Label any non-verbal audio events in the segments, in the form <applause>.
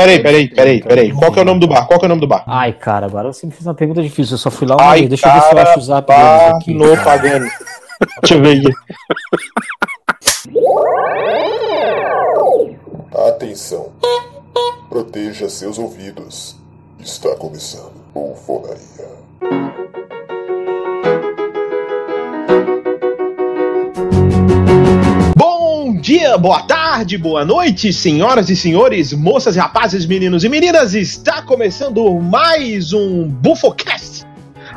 Peraí, peraí, peraí, peraí. Qual que é o nome do bar? Qual que é o nome do bar? Ai, cara, agora você me fez uma pergunta difícil. Eu só fui lá uma Ai, vez. Deixa eu ver se eu acho o zap deles aqui. no Pagani. <laughs> Deixa eu ver aqui. Atenção. Proteja seus ouvidos. Está começando Bufonaria. Dia, boa tarde, boa noite, senhoras e senhores, moças e rapazes, meninos e meninas. Está começando mais um Bufocast.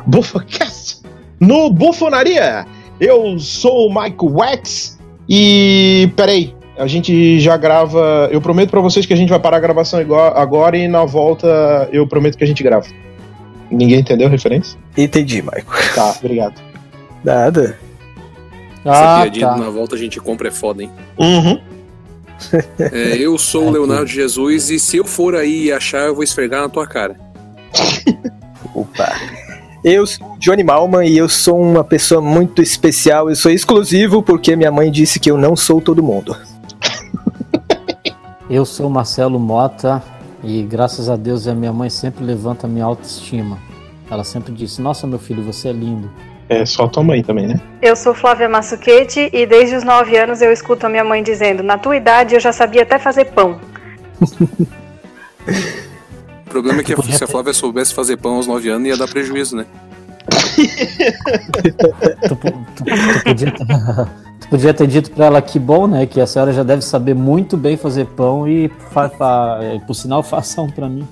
Bufocast no Bufonaria. Eu sou o Mike Wax e peraí, a gente já grava. Eu prometo pra vocês que a gente vai parar a gravação agora e na volta eu prometo que a gente grava. Ninguém entendeu a referência? Entendi, Michael. Tá, obrigado. Nada. Essa Ah, piadinha tá. na volta a gente compra é foda, hein? Uhum. É, eu sou <laughs> o Leonardo Jesus e se eu for aí e achar, eu vou esfregar na tua cara. <laughs> Opa. Eu sou o Johnny Malman e eu sou uma pessoa muito especial. Eu sou exclusivo porque minha mãe disse que eu não sou todo mundo. <laughs> Eu sou o Marcelo Mota e graças a Deus a minha mãe sempre levanta a minha autoestima. Ela sempre disse: Nossa, meu filho, você é lindo. É só tua mãe também, né? Eu sou Flávia Massuquete e desde os 9 anos eu escuto a minha mãe dizendo: Na tua idade eu já sabia até fazer pão. O problema é que se a <laughs> Flávia soubesse fazer pão aos 9 anos, ia dar prejuízo, né? Tu, tu- tu podia, ter, <laughs> tu podia ter dito pra ela que bom, né? Que a senhora já deve saber muito bem fazer pão e, fa, fa- por sinal, <laughs> faça um pra mim.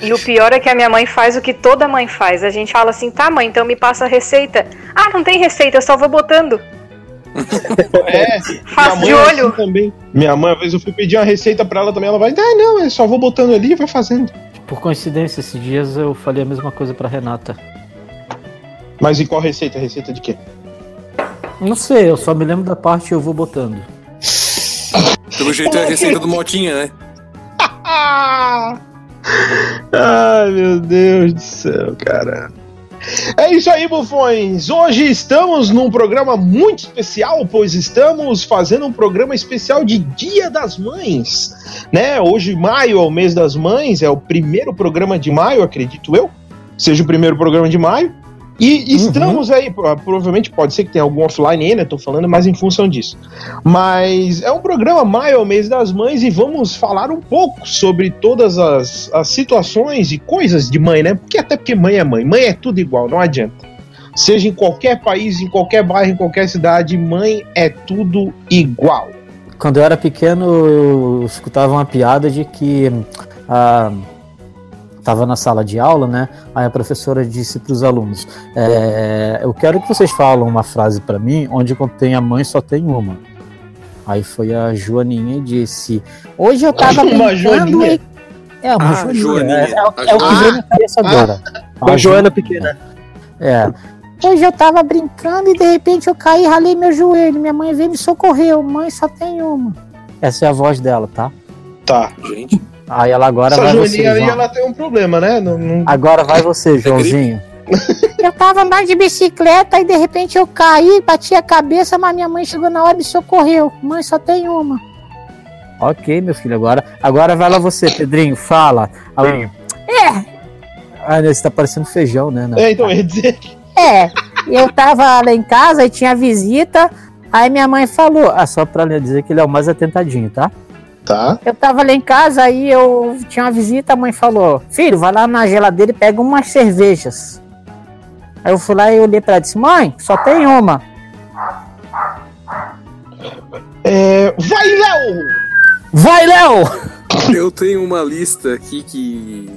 E o pior é que a minha mãe faz o que toda mãe faz. A gente fala assim: Tá, mãe, então me passa a receita. Ah, não tem receita, eu só vou botando. <laughs> É, <laughs> Faz de é olho. assim também. Minha mãe, às vezes eu fui pedir uma receita pra ela também, ela vai, ah, não, eu só vou botando ali e vai fazendo. Por coincidência, esses dias eu falei a mesma coisa pra Renata. Mas e qual receita? Receita de quê? Não sei, eu só me lembro da parte eu vou botando. Pelo jeito é a receita do Motinha, né? <laughs> Ai, meu Deus do céu, cara. É isso aí, bufões! Hoje estamos num programa muito especial, pois estamos fazendo um programa especial de Dia das Mães, né? Hoje, maio é o mês das mães, é o primeiro programa de maio, acredito eu, seja o primeiro programa de maio. E estamos aí, pro- provavelmente pode ser que tenha algum offline aí, né? Tô falando mais em função disso. Mas é um programa Maio é o mês das mães e vamos falar um pouco sobre todas as, as situações e coisas de mãe, né? Porque até porque mãe é mãe, mãe é tudo igual, não adianta. Seja em qualquer país, em qualquer bairro, em qualquer cidade, mãe é tudo igual. Quando eu era pequeno, eu escutava uma piada de que ah, tava na sala de aula, né? Aí a professora disse para os alunos: é, Eu quero que vocês falem uma frase para mim, onde contém a mãe só tem uma. Aí foi a Joaninha e disse: Hoje eu tava <laughs> Uma brincando Joaninha? e. É, uma Ah, Joaninha. Joaninha. É, é é o que Joaninha. veio na cabeça agora. <laughs> A Joana pequena. É. Hoje eu tava brincando e de repente eu caí e ralei meu joelho. Minha mãe veio me socorreu. Mãe só tem uma. Essa é a voz dela, tá? Tá. Gente, Aí ela agora Essa vai você, Joaninha aí, João. ela tem um problema, né? Não, não- Agora vai <laughs> você, Joãozinho. <laughs> Eu tava andando de bicicleta e de repente eu caí, bati a cabeça, mas minha mãe chegou na hora e me socorreu. Mãe, só tem uma. Ok, meu filho, agora, agora vai lá você, Pedrinho, fala. Alguém- É. Ah, você tá parecendo feijão, né? É, então, eu ia dizer. É, eu tava lá em casa e tinha visita, aí minha mãe falou, ah, só pra dizer que ele é o mais atentadinho, tá? Tá. Eu tava lá em casa, aí eu tinha uma visita, a mãe falou, filho, vai lá na geladeira e pega umas cervejas. Aí eu fui lá e olhei pra ela e disse, mãe, só tem uma. É, vai, Léo! Vai, Léo! eu tenho uma lista aqui que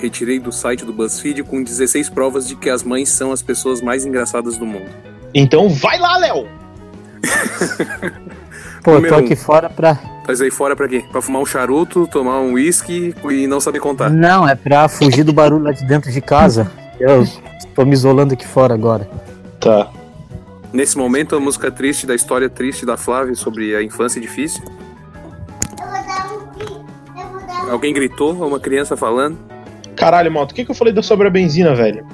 retirei do site do BuzzFeed com 16 provas de que as mães são as pessoas mais engraçadas do mundo. Então vai lá, Léo! <laughs> Pô, eu Número tô um. aqui fora pra... Mas aí fora pra quê? Pra fumar um charuto, tomar um uísque e não saber contar. Não, é pra fugir do barulho lá de dentro de casa. Eu tô me isolando aqui fora agora. Tá. Nesse momento, a música triste da história triste da Flávia sobre a infância difícil. Alguém gritou, uma criança falando. Caralho, moto, o que, que eu falei sobre a benzina, velho?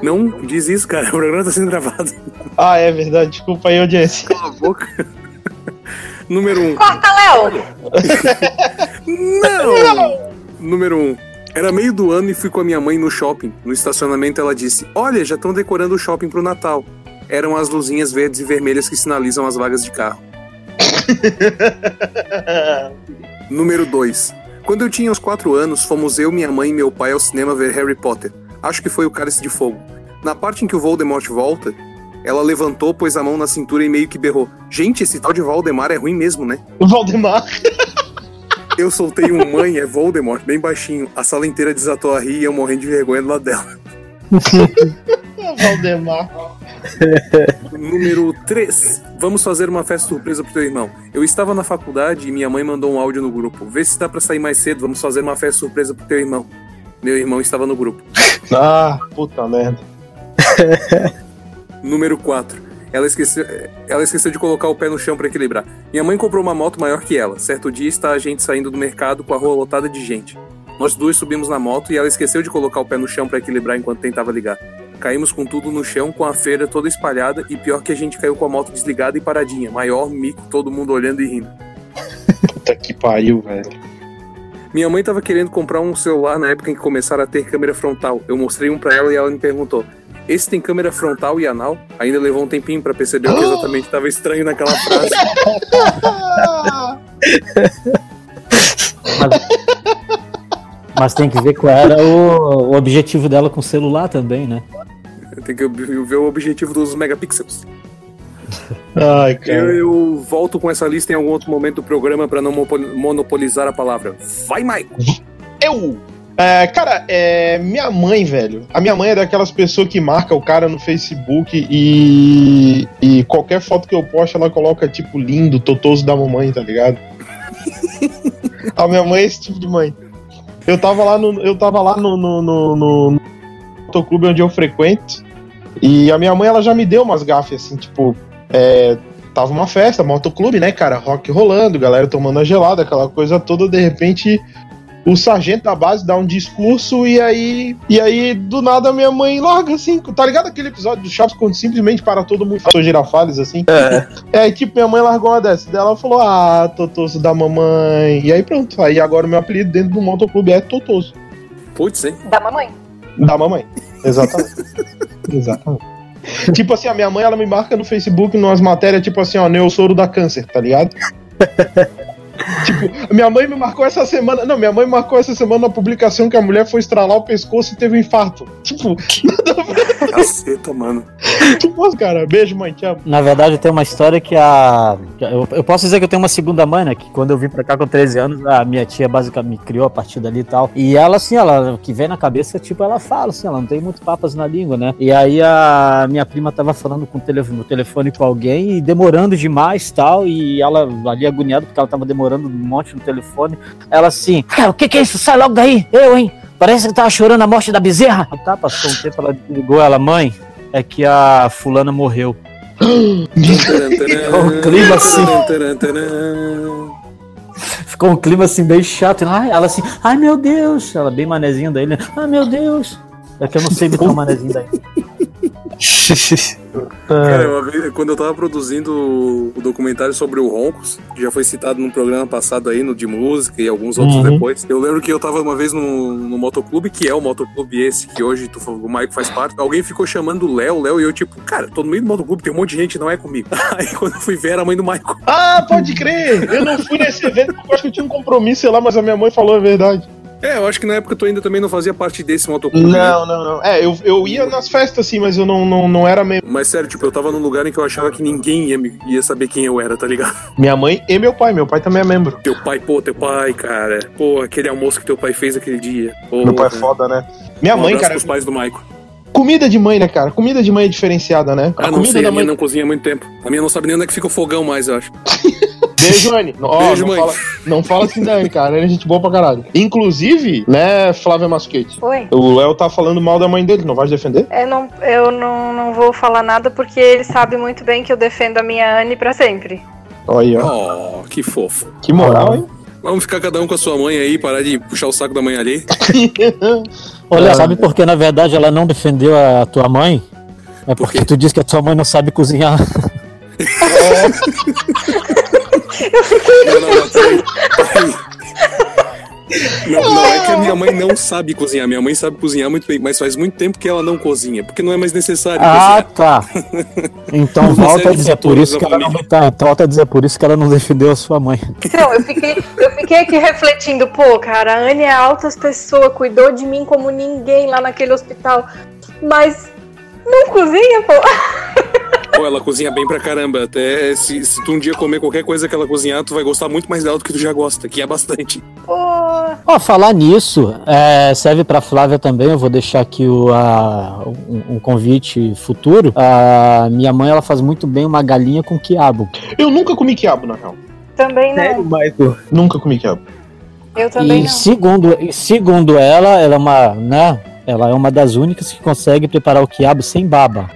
Não diz isso, cara. <laughs> O programa tá sendo gravado. Ah, é verdade, desculpa aí, audiência. Cala a boca. Número 1. Um. Corta, Léo! Não! Número 1. Um. Era meio do ano e fui com a minha mãe no shopping. No estacionamento ela disse: Olha, já estão decorando o shopping pro Natal. Eram as luzinhas verdes e vermelhas que sinalizam as vagas de carro. <laughs> Número 2. Quando eu tinha uns 4 anos, fomos eu, minha mãe e meu pai ao cinema ver Harry Potter. Acho que foi o Cálice de Fogo. Na parte em que o Voldemort volta, ela levantou, pôs a mão na cintura e meio que berrou. Gente, esse tal de Valdemar é ruim mesmo, né? O Valdemar. Eu soltei um mãe, é Voldemort, bem baixinho. A sala inteira desatou a rir e eu morrendo de vergonha do lado dela. <laughs> Valdemar. Número 3. Vamos fazer uma festa surpresa pro teu irmão. Eu estava na faculdade e minha mãe mandou um áudio no grupo. Vê se dá pra sair mais cedo, vamos fazer uma festa surpresa pro teu irmão. Meu irmão estava no grupo. Ah, puta merda. <laughs> Número 4. Ela esqueceu, ela esqueceu de colocar o pé no chão para equilibrar. Minha mãe comprou uma moto maior que ela. Certo dia está a gente saindo do mercado com a rua lotada de gente. Nós duas subimos na moto e ela esqueceu de colocar o pé no chão para equilibrar enquanto tentava ligar. Caímos com tudo no chão, com a feira toda espalhada e pior que a gente caiu com a moto desligada e paradinha. Maior mico, todo mundo olhando e rindo. Puta que pariu, velho. Minha mãe tava querendo comprar um celular na época em que começaram a ter câmera frontal. Eu mostrei um para ela e ela me perguntou: esse tem câmera frontal e anal? Ainda levou um tempinho para perceber o que <gasps> exatamente estava estranho naquela frase. Mas, mas tem que ver qual era o, o objetivo dela com o celular também, né? Tem que ver o objetivo dos megapixels. Ai, Eu, cara. eu volto com essa lista em algum outro momento do programa para não monopolizar a palavra. Vai, Maicon! Eu! É, cara, é, minha mãe, velho. A minha mãe é daquelas pessoas que marca o cara no Facebook e, e qualquer foto que eu posto ela coloca tipo lindo, totoso da mamãe, tá ligado? <laughs> a minha mãe é esse tipo de mãe. Eu tava lá no, eu tava lá no, no, no, no, motoclube onde eu frequento e a minha mãe ela já me deu umas gafes assim, tipo, é, tava uma festa, motoclube, né, cara? Rock rolando, galera tomando a gelada, aquela coisa toda, de repente o sargento da base dá um discurso e aí e aí do nada minha mãe larga assim, tá ligado aquele episódio do Chaves quando simplesmente para todo mundo fazer girafales assim? É. É, tipo minha mãe largou uma dessa, daí ela falou: "Ah, Totoso da mamãe". E aí pronto, aí agora o meu apelido dentro do motoclube é Totoso Putz, hein? Da mamãe. da mamãe. Exatamente. <laughs> Exatamente. Tipo assim, a minha mãe ela me marca no Facebook numas matérias tipo assim, ó, Neossoro da câncer, tá ligado? <laughs> tipo, minha mãe me marcou essa semana. Não, minha mãe marcou essa semana uma publicação que a mulher foi estralar o pescoço e teve um infarto. Tipo, <laughs> Caceta, mano. tipo, cara, beijo, mãe, te amo. Na verdade, tem uma história que a. Eu, eu posso dizer que eu tenho uma segunda mãe, né? Que quando eu vim pra cá com 13 anos, a minha tia basicamente me criou a partir dali e tal. E ela, assim, ela o que vem na cabeça, tipo, ela fala, assim, ela não tem muito papas na língua, né? E aí a minha prima tava falando com o telefone, no telefone com alguém e demorando demais tal. E ela ali agoniada porque ela tava demorando um monte no telefone. Ela assim, cara, o que que é isso? Sai logo daí! Eu, hein? Parece que tava chorando a morte da bezerra. E tá, passou um tempo, ela ligou ela, mãe, é que a fulana morreu. <laughs> um clima assim. Ficou um clima assim bem chato. Ela, ela assim, ai meu Deus. Ela bem manezinha daí, né? Ai meu Deus. É que eu não sei imitar o manezinho daí. Cara, uma vez, quando eu tava produzindo o documentário sobre o Roncos, que já foi citado num programa passado aí, no de música e alguns outros Uhum. depois, eu lembro que eu tava uma vez no, no motoclube, que é o motoclube esse, que hoje tu, o Maico faz parte, alguém ficou chamando o Léo, Léo, e eu tipo, cara, tô no meio do motoclube, tem um monte de gente, não é comigo. <laughs> Aí quando eu fui ver, era a mãe do Maico. Ah, pode crer! Eu não fui nesse evento porque eu acho que eu tinha um compromisso, sei lá, mas a minha mãe falou a verdade. É, eu acho que na época tu ainda também não fazia parte desse motoclube, né? Não, não, não. É, eu, eu ia nas festas assim, mas eu não, não, não era mesmo. Mas sério, tipo, eu tava num lugar em que eu achava que ninguém ia, me- ia saber quem eu era, tá ligado? <laughs> Minha mãe e meu pai. Meu pai também é membro. Teu pai, pô, teu pai, cara. Pô, aquele almoço que teu pai fez aquele dia. Pô, Meu pai é foda, né? Minha Um mãe, cara. pros pais do Maico. Comida de mãe, né, cara? Comida de mãe é diferenciada, né? Ah, a não comida sei, da a minha mãe. não cozinha há muito tempo. A minha não sabe nem onde é que fica o fogão mais, eu acho. <laughs> Beijo, Anne. <laughs> Ó, Beijo, não mãe. Fala, não fala assim da Anne, cara. Anne é gente boa pra caralho. Inclusive, né, Flávia Masquete? Oi. O Léo tá falando mal da mãe dele, não vai defender? Eu, não, eu não, não vou falar nada porque ele sabe muito bem que eu defendo a minha Anne pra sempre. Olha aí, ó. Oh, que fofo. Que moral, hein? Vamos ficar cada um com a sua mãe aí, parar de puxar o saco da mãe ali. <laughs> Olha, sabe por que na verdade ela não defendeu a tua mãe? É Por porque quê? tu disse que a tua mãe não sabe cozinhar. Não, não, não, peraí. Peraí. Não, não é que a minha mãe não sabe cozinhar. Minha mãe sabe cozinhar muito bem, mas faz muito tempo que ela não cozinha, porque não é mais necessário Ah, cozinhar. tá. Então volta a de dizer por isso que ela não tá, então volta a dizer por isso que ela não defendeu a sua mãe. Então, eu fiquei, eu fiquei aqui refletindo, pô, cara, a Anne é altas pessoas, cuidou de mim como ninguém lá naquele hospital. Mas não cozinha, pô. Pô, ela cozinha bem pra caramba. Até se, se tu um dia comer qualquer coisa que ela cozinhar, tu vai gostar muito mais dela do que tu já gosta, que é bastante. Pô, Ó, falar nisso, é, serve pra Flávia também. Eu vou deixar aqui o, a- um, um convite futuro. A minha mãe ela faz muito bem uma galinha com quiabo. Eu nunca comi quiabo, na real. também Sério, não. Michael? Nunca comi quiabo. Eu também E não. segundo, e segundo ela, ela é uma, né? Ela é uma das únicas que consegue preparar o quiabo sem baba.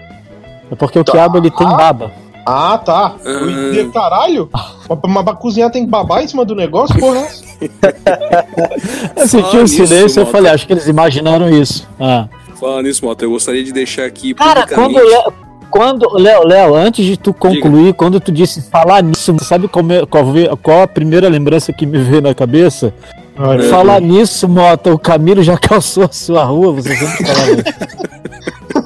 É porque o Tá. quiabo ele tem baba. Ah, tá. Eu entendi, caralho. Mas pra- cozinhar tem que babar em cima do negócio, porra. <laughs> Eu senti um silêncio, eu Mota. falei, acho que eles imaginaram isso. Ah. Falando nisso, Mota, eu gostaria de deixar aqui Cara, quando. Léo, quando Léo, Léo, antes de tu concluir, quando tu disse falar nisso, sabe qual, qual, veio- qual a primeira lembrança que me veio na cabeça? Falar nisso, Mota, o Camilo já <laughs> calçou a sua rua, você sempre falava isso. <laughs>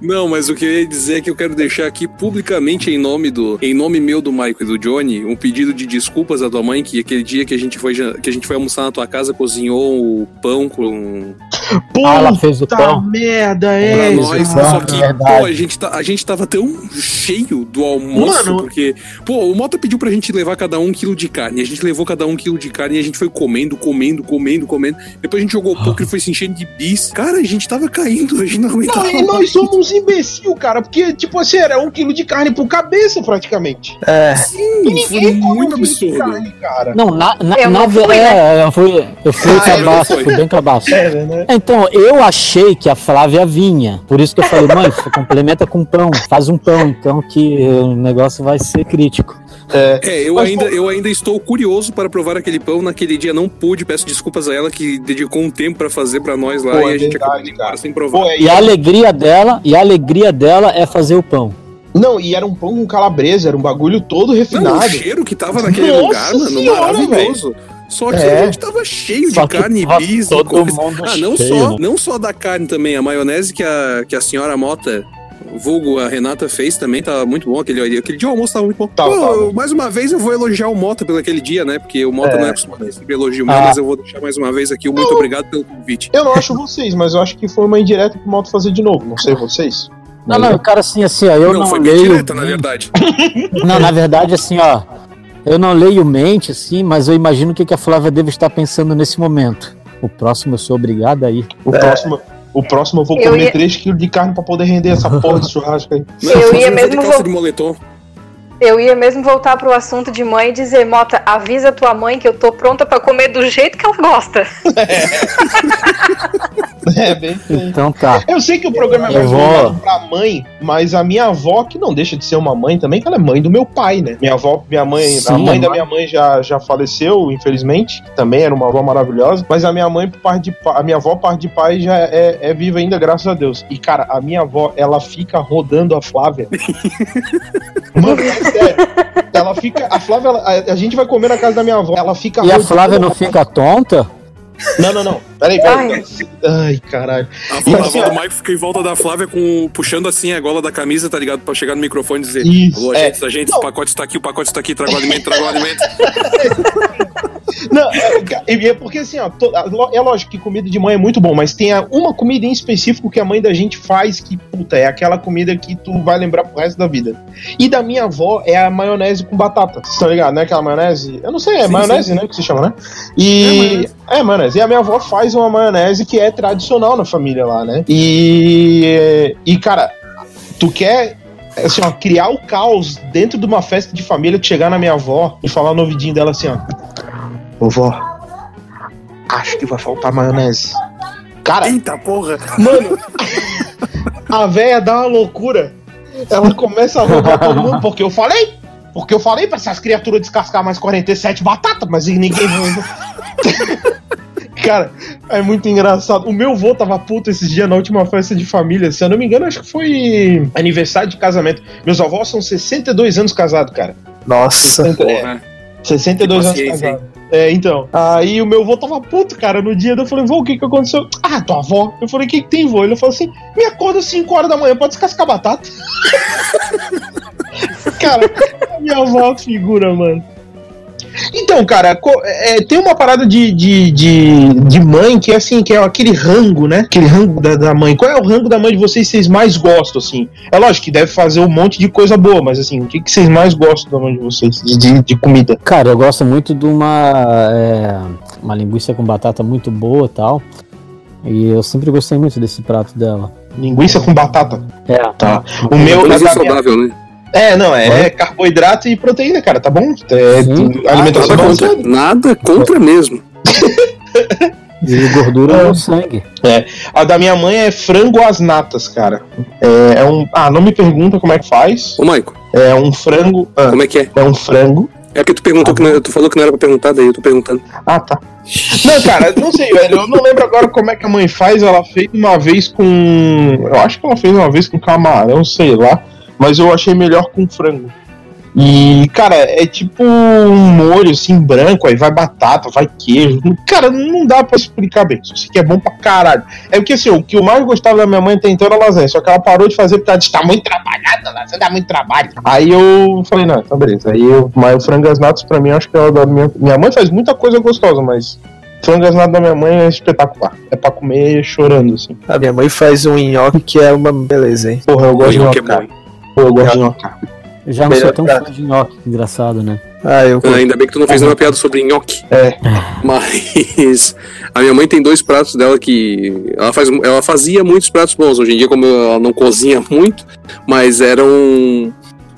Não, mas o que eu ia dizer é que eu quero deixar aqui publicamente em nome do, em nome meu do Michael e do Johnny, um pedido de desculpas à tua mãe que aquele dia que a gente foi que a gente foi almoçar na tua casa cozinhou o pão com Ah, ela fez o Puta pão. merda, pra é. nós, isso, só é que verdade. pô, a gente tá, a gente tava tão cheio do almoço Mano. porque pô, o Mota pediu pra gente levar cada um quilo de carne, a gente levou cada um quilo de carne e a gente foi comendo, comendo, comendo, comendo. Depois a gente jogou pouco e foi se enchendo de bis. Cara, a gente tava caindo, a gente não aguentava. Não, e nós somos uns imbecil, cara, porque, tipo assim, era um quilo de carne por cabeça, praticamente. É, E Foi ninguém come muito um quilo de absurdo. carne, cara. Não, na, na, Eu na não fui, ve- é, eu fui, eu fui Ah, cabaço, eu não fui. fui bem cabaço. É, né? Então, eu achei que a Flávia vinha. Por isso que eu falei, mãe, <laughs> complementa com pão. Faz um pão, então, que o negócio vai ser crítico. É, eu Mas, ainda, pô- eu ainda estou curioso para provar aquele pão. Naquele dia não pude, peço desculpas a ela que dedicou um tempo para fazer para nós lá Pô, e é a gente verdade, acabou sem provar. Pô, é, E a alegria dela, e a alegria dela é fazer o pão. Não, e era um pão com calabresa, era um bagulho todo Não, o refinado. cheiro que tava naquele Nossa lugar, mano, senhora, maravilhoso. Só que É. a gente tava cheio Só de carne, bis e todo coisa. mundo Ah, não cheio, só, né? não só da carne também, a maionese que a, que a senhora Mota, vulgo a Renata, fez também tava muito bom. Aquele, aquele dia o almoço tava muito bom. Tava, Pô, eu- mais uma vez eu vou elogiar o Mota pelo aquele dia, né? Porque o Mota É. não é acostumado a receber elogio meu, Ah. mas eu vou deixar mais uma vez aqui o muito obrigado pelo convite. Eu não acho vocês, mas eu acho que foi uma indireta pro Moto fazer de novo. Não sei vocês. Não, não, cara, assim, assim, ó, eu não, não, foi leio. direta, na verdade. <laughs> Não, na verdade, assim, ó, eu não leio mente, assim, mas eu imagino o que, que a Flávia deve estar pensando nesse momento. O próximo eu sou obrigado aí. O próximo. O próximo eu vou Eu comer ia- 3 kg de carne pra poder render essa <laughs> porra de churrasco aí. Não, Eu ia mesmo de calça vo- de moletom. Eu ia mesmo voltar pro assunto de mãe e dizer, Mota, avisa tua mãe que eu tô pronta pra comer do jeito que ela gosta. É, <laughs> bem feio. Então tá. Eu sei que o programa é mais voltado pra mãe, mas a minha avó, que não deixa de ser uma mãe também, que ela é mãe do meu pai, né? Minha avó, minha mãe, a Sim, mãe é da mãe. minha mãe já, já faleceu, infelizmente, também era uma avó maravilhosa, mas a minha mãe, por parte de pai, a minha avó, parte de pai, já é, é viva ainda, graças a Deus. E, cara, a minha avó, ela fica rodando a Flávia. <laughs> Mano, é sério. Ela fica. A Flávia, ela- a, a gente vai comer na casa da minha avó. Ela fica E a Flávia não fica tonta? Não, não, não. Peraí, peraí. Ai, caralho. A avó, a avó do Mike fica em volta da Flávia com, puxando assim a gola da camisa, tá ligado? Pra chegar no microfone e dizer: Isso, Alô, é. gente, gente, o pacote está aqui, o pacote está aqui, traga o alimento, traga o alimento. <laughs> Não, é, e é porque assim, ó, é lógico que comida de mãe é muito bom, mas tem uma comida em específico que a mãe da gente faz que, puta, é aquela comida que tu vai lembrar pro resto da vida. E da minha avó é a maionese com batata. Vocês estão ligados, né? Aquela maionese. Eu não sei, é Sim, maionese, né? Que se chama, né? E. É, maionese. E a minha avó faz uma maionese que é tradicional na família lá, né? E. E, cara, tu quer assim, ó, criar o caos dentro de uma festa de família, tu chegar na minha avó e falar no ouvidinho dela assim, ó. Ô vó, acho que vai faltar maionese. Cara, Eita porra! mano, <laughs> a véia dá uma loucura. Ela começa a roubar todo mundo, porque eu falei. Porque eu falei pra essas criaturas descascar mais 47 batatas, mas ninguém. <laughs> Cara, é muito engraçado. O meu vô tava puto esses dias na última festa de família. Se eu não me engano, acho que foi aniversário de casamento. Meus avós são 62 anos casados, cara. Nossa. 60, é. 62 anos Que paciência, casados. É, então. Aí o meu avô tava puto, cara, no dia. Eu falei, vô, o que que aconteceu? Ah, tua avó. Eu falei, o que que tem, vô? Ele falou assim, me acorda às 5 horas da manhã, pode descascar batata. <laughs> cara, minha avó é figura, mano. Então, cara, é, tem uma parada de, de, de, de mãe que é assim, que é aquele rango, né? Aquele rango da, da mãe. Qual é o rango da mãe de vocês que vocês mais gostam, assim? É lógico que deve fazer um monte de coisa boa, mas assim, o que, que vocês mais gostam da mãe de vocês? De, de, comida? Cara, eu gosto muito de uma, é, uma linguiça com batata muito boa e tal. E eu sempre gostei muito desse prato dela. Linguiça com batata. É. Tá. O meu. Coisa a da minha- saudável, né? É, não, é carboidrato e proteína, cara, tá bom? É, Sim. alimentação Nada contra. Nada contra mesmo. E gordura no sangue. A da minha mãe é frango às natas, cara. É, é um. Ah, não me pergunta como é que faz. Ô, Maico, É um frango. ah, como é que é? é um frango. É porque tu perguntou que não, tu falou que não era pra perguntar, daí eu tô perguntando. Ah, tá. Não, cara, não sei, velho. Eu não lembro agora como é que a mãe faz. Ela fez uma vez com. Eu acho que ela fez uma vez com camarão, sei lá. Mas eu achei melhor com frango. E, cara, é tipo um molho assim branco, aí vai batata, vai queijo. Cara, não dá pra explicar bem. Só sei que é bom pra caralho. É porque assim, o que eu mais gostava da minha mãe até então era lasanha. Só que ela parou de fazer porque ela disse: tá muito trabalhada, lasanha dá muito trabalho. Aí eu falei: não, então beleza. Aí eu, mas o frango natas pra mim, eu acho que é o da minha. Minha mãe faz muita coisa gostosa, mas. Frango natas da minha mãe é espetacular. É pra comer chorando, assim. A minha mãe faz um nhoque que é uma beleza, hein? Porra, eu gosto de Nhoque nhoque, é cara. Pô, eu gosto de nhoque. Eu já não sou Melhor tão prato. fã de nhoque, engraçado, né? Ah, eu Ah, ainda bem que tu não fez nenhuma piada sobre nhoque. É. <laughs> Mas a minha mãe tem dois pratos dela que. Ela, faz, ela fazia muitos pratos bons. Hoje em dia, como ela não cozinha muito, mas era um,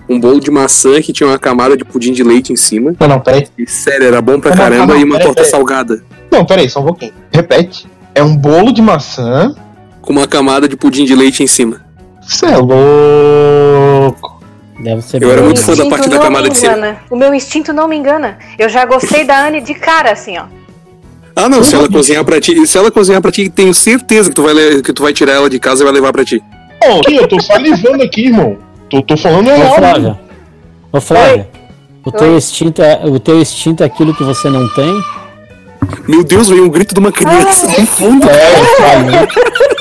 um bolo de maçã que tinha uma camada de pudim de leite em cima. Não, não, peraí. E sério, era bom pra Não, não, caramba não, e uma peraí, torta peraí. salgada. Não, peraí, só um pouquinho. Repete. É um bolo de maçã. Com uma camada de pudim de leite em cima. Você é louco. Deve ser Eu era bom. muito fã da parte da camada de cima. engana. O meu instinto não me engana. Eu já gostei da Anne de cara, assim, ó. Ah, não, se ela cozinhar pra ti, se ela cozinhar pra ti, tenho certeza que tu vai, que tu vai tirar ela de casa e vai levar pra ti. Ô, aqui, eu tô salivando aqui, irmão. Tô, tô falando Ô, real. Flávia. Ô, Flávia. O teu, instinto é, o teu instinto é aquilo que você não tem? Meu Deus, veio um grito de uma criança no fundo. É, <laughs>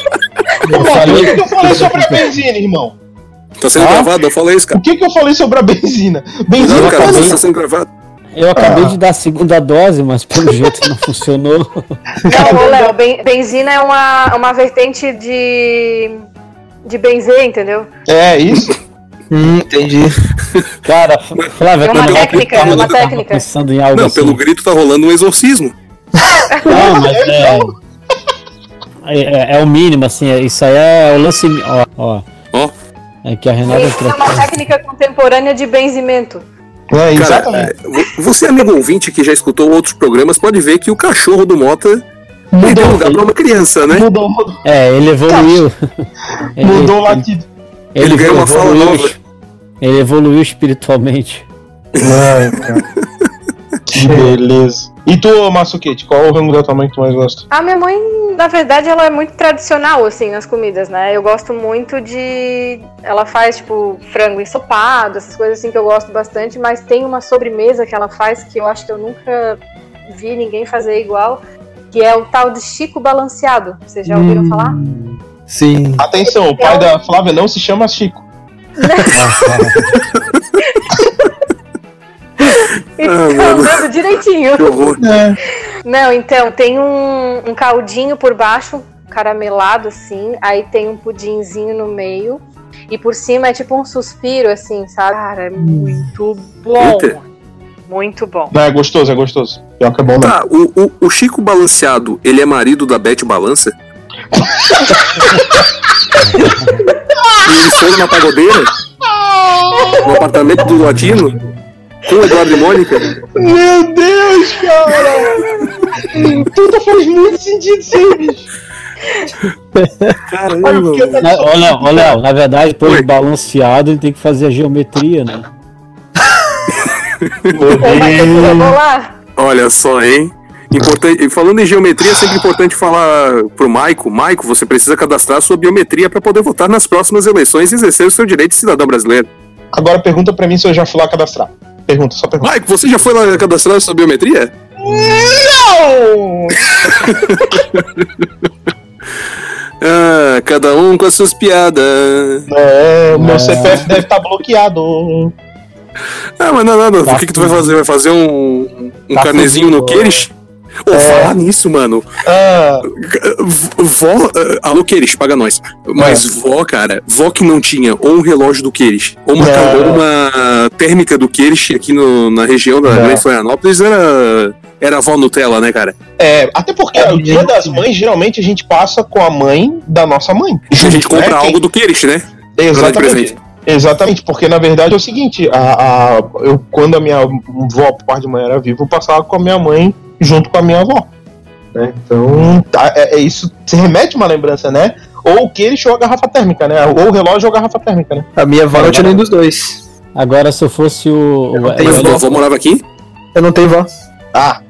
eu falei. Eu o que, que eu falei sobre a benzina, irmão? Tá sendo Ah? gravado? Eu falei isso, cara. O que, que eu falei sobre a benzina? Benzina, Não, cara, acabei- isso tá sendo gravado. Eu acabei de dar a segunda dose, mas pelo <laughs> jeito não funcionou. Não, ô Léo, <laughs> ben- benzina é uma, uma vertente de. de benzer, entendeu? É isso. Hum, entendi. Cara, Flávia, É uma quando eu técnica, é uma técnica. pensando em algo Não, assim. pelo grito tá rolando um exorcismo. Não, mas <laughs> é, é, é o mínimo, assim, é- isso aí é o lance. Ó, ó. Ó. É que a Renata. Isso é uma técnica contemporânea de benzimento. É, Cara, exatamente. é, vo- você, amigo ouvinte que já escutou outros programas, pode ver que o cachorro do Mota perdeu lugar pra uma criança, né? Mudou, mudou, É, ele evoluiu. <laughs> Ele, mudou o latido. Ele ganhou uma fala nova. Ele evoluiu espiritualmente. <laughs> Ai, cara. Que beleza. E tu, Massuquete, qual o rango da tua mãe que tu mais gosta? A minha mãe, na verdade, ela é muito tradicional, assim, nas comidas, né? Eu gosto muito de. Ela faz, tipo, frango ensopado, essas coisas assim que eu gosto bastante, mas tem uma sobremesa que ela faz que eu acho que eu nunca vi ninguém fazer igual, que é o tal de Chico Balanceado. Vocês já ouviram falar? Sim. Atenção, o pai da Flávia não se chama Chico. <laughs> <laughs> Então, mano. dando direitinho. <laughs> Que horror. Não, então, tem um, um caldinho por baixo, caramelado assim, aí tem um pudinzinho no meio, e por cima é tipo um suspiro, assim, sabe? Cara, é muito bom. Eita. Muito bom. Não, é gostoso, é gostoso. Pior que é bom, né? Tá, o, o, o Chico Balanceado, ele é marido da Beth Balança? <laughs> e eles foram na pagodeira? No apartamento do Latino? Com o Eduardo e Mônica? Meu Deus, cara! Tudo faz muito sentido bicho. Caramba, Olha, mano. Na- Ô, Léo, ô, Léo, na verdade, de balanceado, ele tem que fazer a geometria, né? <laughs> Olha só, hein? Importante, falando em geometria, é sempre importante falar pro Maico, Maico, você precisa cadastrar sua biometria para poder votar nas próximas eleições e exercer o seu direito de cidadão brasileiro. Agora pergunta pra mim se eu já fui lá cadastrar. Pergunta, só pergunta. Maico, você já foi lá cadastrar sua biometria? Não! <laughs> Ah, cada um com as suas piadas. É, meu. CPF deve estar bloqueado. Ah, mas não, não, não. Tá O que, que tu vai fazer? Vai fazer um, um Tá carnezinho no fudido. Ô, É. falar nisso, mano. Ah, Vó. ah, alô, Queires, paga nós. Mas vó, cara, vó que não tinha ou um relógio do Queires, ou uma, Não. ou uma térmica do Queires aqui no- na região da Não. Grande Florianópolis era. Era vó Nutella, né, cara? é, até porque É, o dia das mães, geralmente a gente passa com a mãe da nossa mãe. A gente compra né? algo do Queires, né? Exatamente. Exatamente, porque na verdade é o seguinte, a, a- eu, quando a minha avó, por parte de mãe, era viva, eu passava com a minha mãe junto com a minha avó. Né? Então, tá, é, é isso, se remete uma lembrança, né? Ou o que ele ou a garrafa térmica, né? Ou o relógio ou a garrafa térmica, né? A minha avó não tinha nenhum dos dois. Agora, se eu fosse o. o- tenho Mas o- a tua avó morava aqui? Eu não tenho vó. Ah,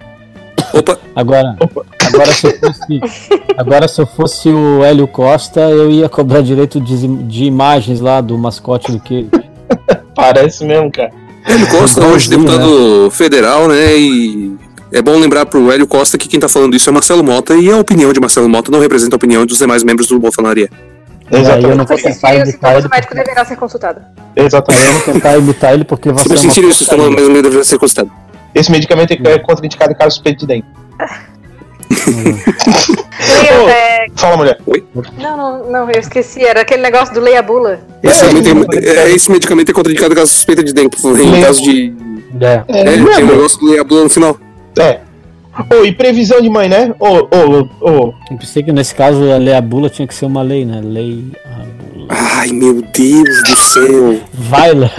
Opa, Agora, agora, se eu fosse, agora, se eu fosse o Hélio Costa, eu ia cobrar direito de, de imagens lá do mascote do que. parece mesmo, cara. Hélio Costa, hoje deputado federal, né? E é bom lembrar pro Hélio Costa que quem tá falando isso é Marcelo Mota e a opinião de Marcelo Mota não representa a opinião dos demais membros do Bolsonaria. Aí eu Exatamente. não vou tentar imitar ele. o médico deverá ser consultado. Exatamente. eu vou tentar imitar ele porque você Se é você sentir isso, porcaria. mas ele deve ser consultado. Esse medicamento é contraindicado em caso suspeito de dengue. Leia, Ô. é, Fala, mulher. Não, não, não, eu esqueci. Era aquele negócio do leia a bula. Esse, É, medicamento, é, esse medicamento é contraindicado caso suspeita de dengue, por favor, em Leia- caso de. É. É, É, não é, tem um negócio do Leabula no final. É. Ô, e previsão de mãe, né? Ô, ô, ô. Eu pensei que nesse caso a lei a bula tinha que ser uma lei, né? Lei a bula. Ai, meu Deus do céu. Vai, Léo.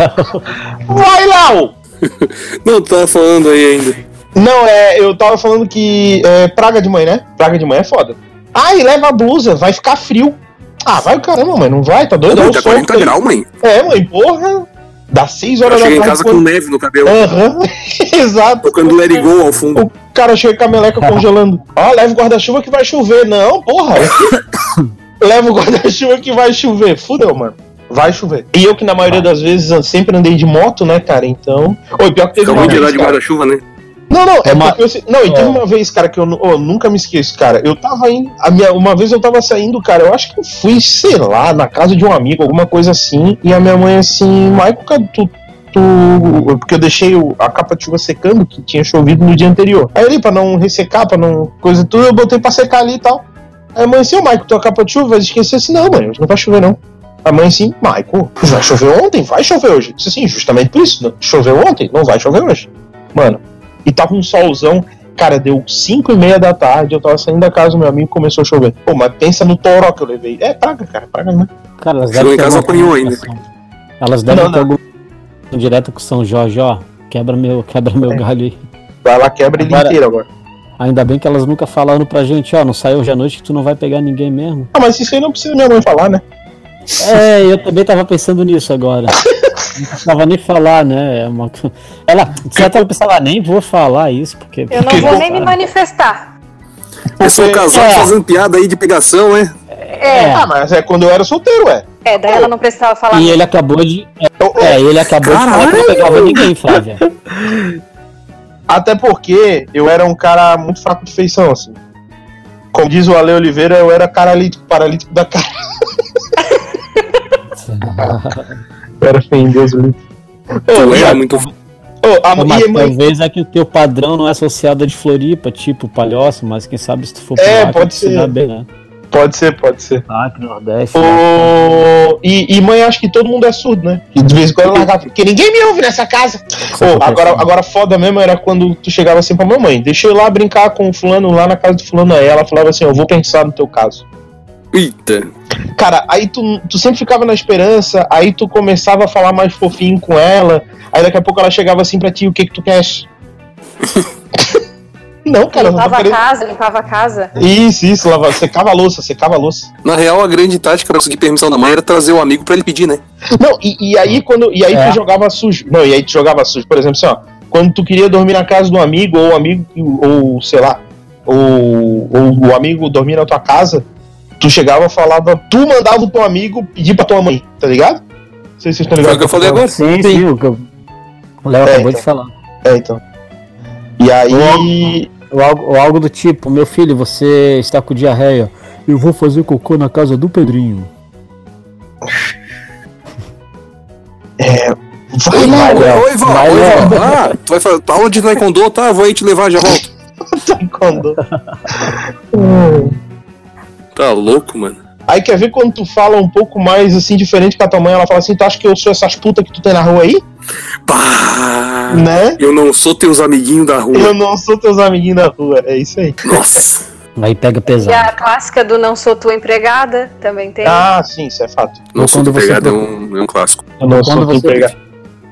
Vai, Lau! <laughs> Não, tu tava falando aí ainda. Não, é, eu tava falando que é praga de mãe, né? Praga de mãe é foda. Ai, leva a blusa, vai ficar frio. Ah, vai o caramba, mãe, não vai? Tá doido? Não, tá sol 40 aí. graus, mãe. É, mãe, porra. Dá 6 Eu horas da cheguei tarde. em casa com quando- neve no cabelo, Aham, <laughs> exato. tocando Let It Go ao fundo. O cara chega com a meleca <laughs> congelando. Ó, leva o guarda-chuva que vai chover. Não, porra. <laughs> leva o guarda-chuva que vai chover. Fudeu, mano. Vai chover. E eu que na maioria das vezes sempre andei de moto, né, cara? Então. Oi, pior que teve Fica uma de vez, de guarda-chuva, né? Não, não, é Uma- porque eu, não, e teve É. uma vez, cara, que eu, oh, nunca me esqueço, cara. Eu tava indo, a minha, uma vez eu tava saindo, cara, eu acho que eu fui, sei lá, na casa de um amigo, alguma coisa assim, e a minha mãe assim, Michael, tu, porque eu deixei a capa de chuva secando, que tinha chovido no dia anterior. Aí ali, pra não ressecar, pra não, coisa tudo, eu botei pra secar ali e tal. Aí a mãe assim, ô Michael, tua capa de chuva, vai esquecer assim, não, mãe, não vai chover não. A mãe assim, Michael, já choveu ontem, vai chover hoje. Disse assim, justamente por isso, não, choveu ontem, não vai chover hoje. Mano, e tava um solzão. Cara, deu 5 e meia da tarde, eu tava saindo da casa do meu amigo e começou a chover. Pô, mas pensa no toró que eu levei. É praga, cara, praga não. Cara, elas devem em ter casa, apanhou ainda. Elas devem Não, ter não. algum direto com São Jorge, ó. Quebra meu, <laughs> quebra meu É. galho aí. Vai lá, quebra ele Agora- inteiro agora. Ainda bem que elas nunca falaram pra gente, ó, não sai hoje à noite que tu não vai pegar ninguém mesmo. Ah, mas isso aí não precisa minha mãe falar, né? É, eu também tava pensando nisso agora. Não precisava nem falar, né? É uma... Ela, de certa forma, eu pensava, ah, nem vou falar isso, porque. Eu não Que vou nem me manifestar. Pessoal Porque- casado É. fazendo piada aí de pegação, né? É, Ah, mas é quando eu era solteiro, ué. é, daí ela não precisava falar. E ele acabou de. Eu- É, ele acabou de falar que não pegava ninguém, Flávia. <laughs> Até porque eu era um cara muito fraco de feição, assim. Como diz o Ale Oliveira, eu era caralítico, paralítico da cara. <laughs> <laughs> Eu era feio em Deus, livre. Tu era muito. Ô, a, Ô, mas mãe, talvez é que o teu padrão não é associado a de Floripa, tipo palhoça, mas quem sabe se tu for É, lá, pode ser. bem, né? pode ser, pode ser. Ah, que Nordeste. né? Ô, e, e mãe, acho que todo mundo é surdo, né? E de vez em quando ela largava, porque ninguém me ouve nessa casa. Acontece, agora, agora foda mesmo era quando tu chegava assim pra mamãe, deixa eu ir lá brincar com o fulano lá na casa do fulano. Aí ela falava assim, eu vou pensar no teu caso. Eita. Cara, aí tu, tu sempre ficava na esperança, aí tu começava a falar mais fofinho com ela, aí daqui a pouco ela chegava assim pra ti, o que que tu queres? <laughs> não, cara, eu não tô limpava a casa, limpava a casa. Isso, isso, lava, secava a louça, secava a louça. Na real, a grande tática pra conseguir permissão da mãe era trazer o amigo pra ele pedir, né? Não, e, e aí quando. E aí É. tu jogava sujo. Não, e aí tu jogava sujo. Por exemplo, assim, ó, quando tu queria dormir na casa do amigo, ou o amigo, ou sei lá, ou, ou o amigo dormir na tua casa, tu chegava e falava, tu mandava o teu amigo pedir pra tua mãe, tá ligado? Não sei se vocês estão Foi o ligados. que eu falei agora. Sim, sim, o que eu- o Léo É, acabou então. de falar. É, então. E aí. Ou algo, ou algo do tipo, meu filho, você está com diarreia. Eu vou fazer cocô na casa do Pedrinho. Vai lá, Léo. Oi, Val, Vai, Léo. Ah, tu vai fazer aula de taekwondo, tá? Vou aí te levar, já volto. <laughs> Taekwondo. <laughs> Tá louco, mano. Aí quer ver quando tu fala um pouco mais assim, diferente com a tua mãe, ela fala assim, tu acha que eu sou essas putas que tu tem na rua aí? Pá! Né? Eu não sou teus amiguinhos da rua. Eu não sou teus amiguinhos da rua, é isso aí. Nossa! <laughs> Aí pega E pesado. a clássica do não sou tua empregada também tem. Ah, sim, isso é fato. Não Ou sou você pegado, é um, é um clássico. Eu não Ou sou você- empregado.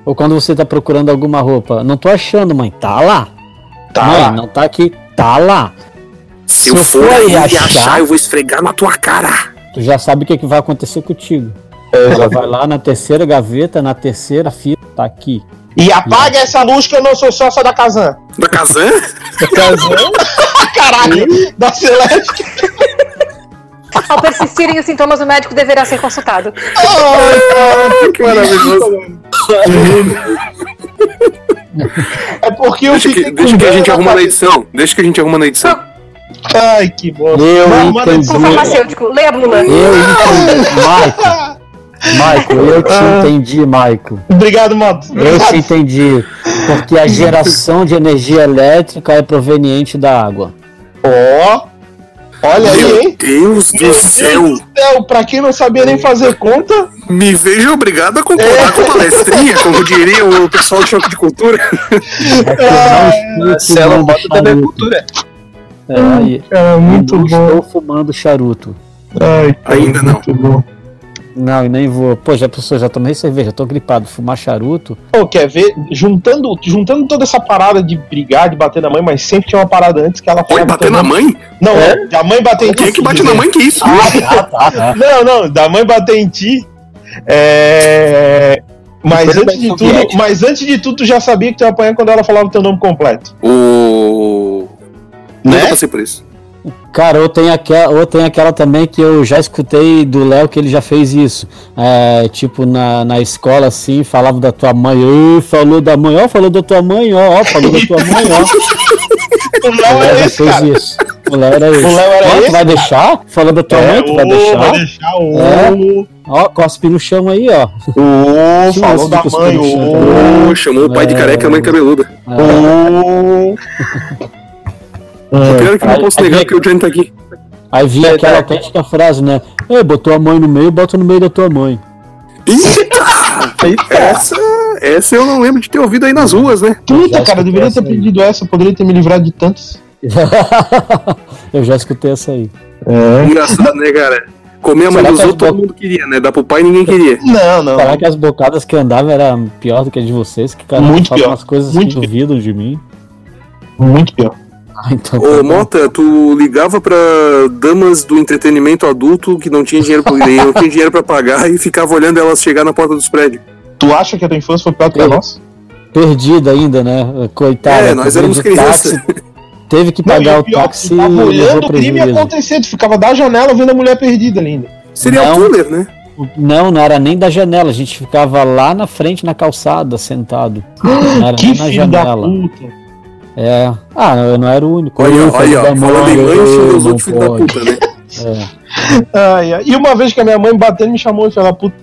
Ou quando você tá procurando alguma roupa. Não tô achando, mãe. Tá lá. Tá mãe, lá. não tá aqui. Tá lá. Se, Se eu for for aí achar, achar- eu vou esfregar na tua cara. Tu já sabe o que, que vai acontecer contigo. É, Ela vai lá na terceira gaveta, na terceira fila, tá aqui. E apaga essa luz que eu não sou sócia da Kazan. Da Kazan? Kazan? <laughs> Caralho, da Celeste. Ao persistirem os sintomas, o médico deverá ser consultado. que maravilhoso. É porque eu Deixa fiquei que, com deixa que a gente arruma na edição. Deixa que a gente arruma na edição. Ai, que bosta. Eu Mas- mas- entendi. O farmacêutico, lê a bula. Eu entendi. Maico. Maico, eu te Ah. entendi, Maico. Obrigado, Mato. Eu te entendi. Porque a geração de energia elétrica é proveniente da água. Ó, olha aí, Meu hein? Deus do céu. Meu Deus, pra quem não sabia nem fazer conta, Me vejo obrigado a concordar com a palestrinha, como diria o pessoal do Choque de Cultura. É Marcelo fumando Mota também é charuto. cultura. É, aí. cara, muito não bom. estou fumando charuto. Ai, cara, Ainda não. muito bom. Não, e nem vou. Pô, já pessoa, já tomei cerveja, tô gripado. Fumar charuto. Pô, quer ver? Juntando, juntando toda essa parada de brigar, de bater na mãe, mas sempre tinha uma parada antes que ela Oi, falava bater na mãe? Não, É? da mãe bater em ti. Quem é que bate na mãe que isso? <laughs> Não, não, da mãe bater em ti. É. Mas Coisa antes de tudo, mas antes de tudo, tu já sabia que tu ia apanhar quando ela falava o teu nome completo. O. Nunca Né? passei por isso. Cara, ou tem, aquela, ou tem aquela também que eu já escutei do Léo que ele já fez isso. É, tipo, na, na escola, assim, falava da tua mãe. Falou da mãe, ó, falou da tua mãe, ó, ó, falou da tua mãe, ó. <laughs> O Léo era já esse, fez cara. isso. O Léo era esse. O Léo era ó, esse, tu vai deixar? Falou da tua É, mãe, tu vai deixar? Vai deixar o. É. Ó, cospe no chão aí, ó. Ô, falou da mãe, ô. Chamou o pai de É. careca e a mãe cabeluda. Ô. <laughs> Pior é que eu não Aí- posso negar que o Johnny tá aqui. Aí vinha Verdade. aquela autêntica frase, né? Ei, botou a mãe no meio, bota no meio da tua mãe. <laughs> Eita! essa, essa eu não lembro de ter ouvido aí nas ruas, né? Puta, cara, eu deveria ter essa pedido essa, poderia ter me livrado de tantos. <laughs> eu já escutei essa aí. É. Engraçado, né, cara? Comer a mãe Será dos que outros todo mundo queria, né? Dar pro pai ninguém queria. Não, não. Falar que as bocadas que andava era pior do que a de vocês, que cara Muito falam pior, umas coisas muito que duvidam de mim. Muito pior. Ah, então. Ô, tá bom. Mota, tu ligava pra damas do entretenimento adulto que não tinha dinheiro pra, não tinha dinheiro pra pagar e ficava olhando elas chegar na porta dos prédios. Tu acha que a tua infância foi pior que a nossa? Perdida ainda, né? Coitada. É, nós teve éramos crianças. táxi, Teve que Não, pagar e o pior, táxi tu tava levou olhando o crime acontecer, tu ficava da janela vendo a mulher perdida ainda. Seria Não. o Tuller, né? Não, não era nem da janela, a gente ficava lá na frente na calçada, sentado. <gasps> Não era Que nem na filho da janela. puta. É. Ah, eu não era o único. Olha, Eu, olha, ó, falando em mãe, eu, xinga os não outros filhos da puta, né? É. Ai, ai. E uma vez que a minha mãe batendo me chamou de filho da puta.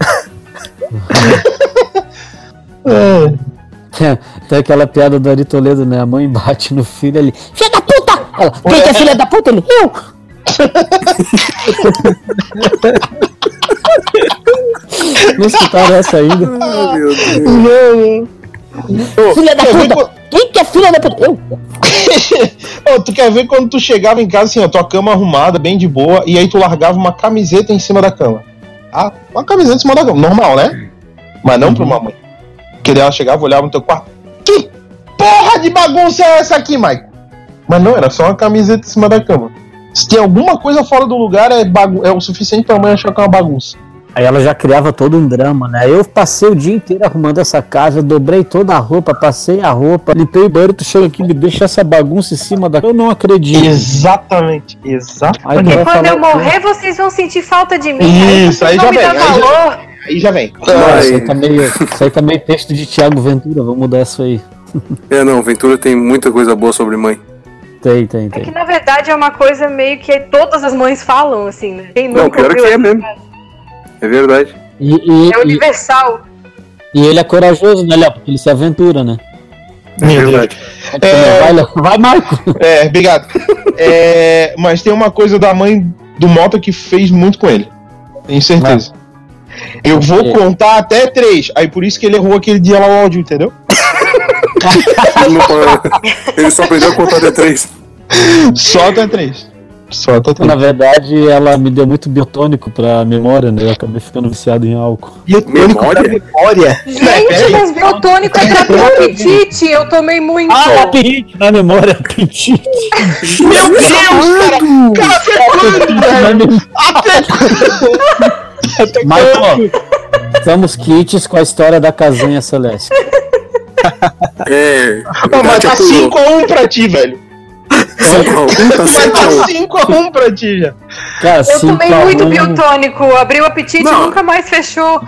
<laughs> É. Tem, tem aquela piada do Ari Toledo, né? A mãe bate no filho ali. Filha da puta! Ela, quem que é filha da puta? Ele, eu! <laughs> Não escutaram essa ainda. Ai, meu Deus. Não, não. Ô, Filha da puta! Que filha da puta? Eu! <laughs> Ô, tu quer ver quando tu chegava em casa assim, a tua cama arrumada, bem de boa, e aí tu largava uma camiseta em cima da cama. Ah, uma camiseta em cima da cama, normal, né? Mas não pra uma mãe. Porque daí ela chegava, olhava no teu quarto. Que porra de bagunça é essa aqui, Mike? Mas não, era só uma camiseta em cima da cama. Se tem alguma coisa fora do lugar, é, bagu é o suficiente pra mãe achar que é uma bagunça. Aí ela já criava todo um drama, né? Eu passei o dia inteiro arrumando essa casa, dobrei toda a roupa, passei a roupa, limpei o banheiro, tu chega aqui e me deixa essa bagunça em cima da. Eu não acredito. Exatamente, Aí exatamente. vai Quando falar eu que- morrer, vocês vão sentir falta de mim. Isso, aí vão já me vem, aí já- valor. Aí já vem. Ah, Ai. isso, aí tá meio, isso aí tá meio texto de Thiago Ventura, vamos mudar isso aí. É, não, Ventura tem muita coisa boa sobre mãe. Tem, tem, É tem. que na verdade é uma coisa meio que todas as mães falam, assim, né? Quem Não, nunca pior é ouviu que é mesmo. frase? É verdade. E, e- É universal. e- e ele é corajoso, né, Léo? Porque ele se aventura, né? É verdade. É. Vai, Léo. Vai, Marco! É, obrigado. É, mas tem uma coisa da mãe do Mota que fez muito com ele. Tenho certeza. Eu vou É. contar até três. Aí por isso que ele errou aquele dia lá o áudio, entendeu? Ele só aprendeu a contar até três. Só até três. Só até três. Na verdade, ela me deu muito biotônico pra memória, né? Eu acabei ficando viciado em álcool. E o tônico Memória? memória. Gente, mas biotônico é pra ter apetite. Eu tomei muito. Ah, apetite na memória, apetite. Meu Deus, cara! Cara, até quando, velho? Até quando? Mas, ó, estamos kits com a história da casinha celeste. É. Não, mas tá apurou. 5x1 pra ti, velho. Cinco a um, tá Mas sete a tá um. 5x1 pra ti já. Cara, Eu tomei muito um- biotônico. Abriu o apetite Não. e nunca mais fechou.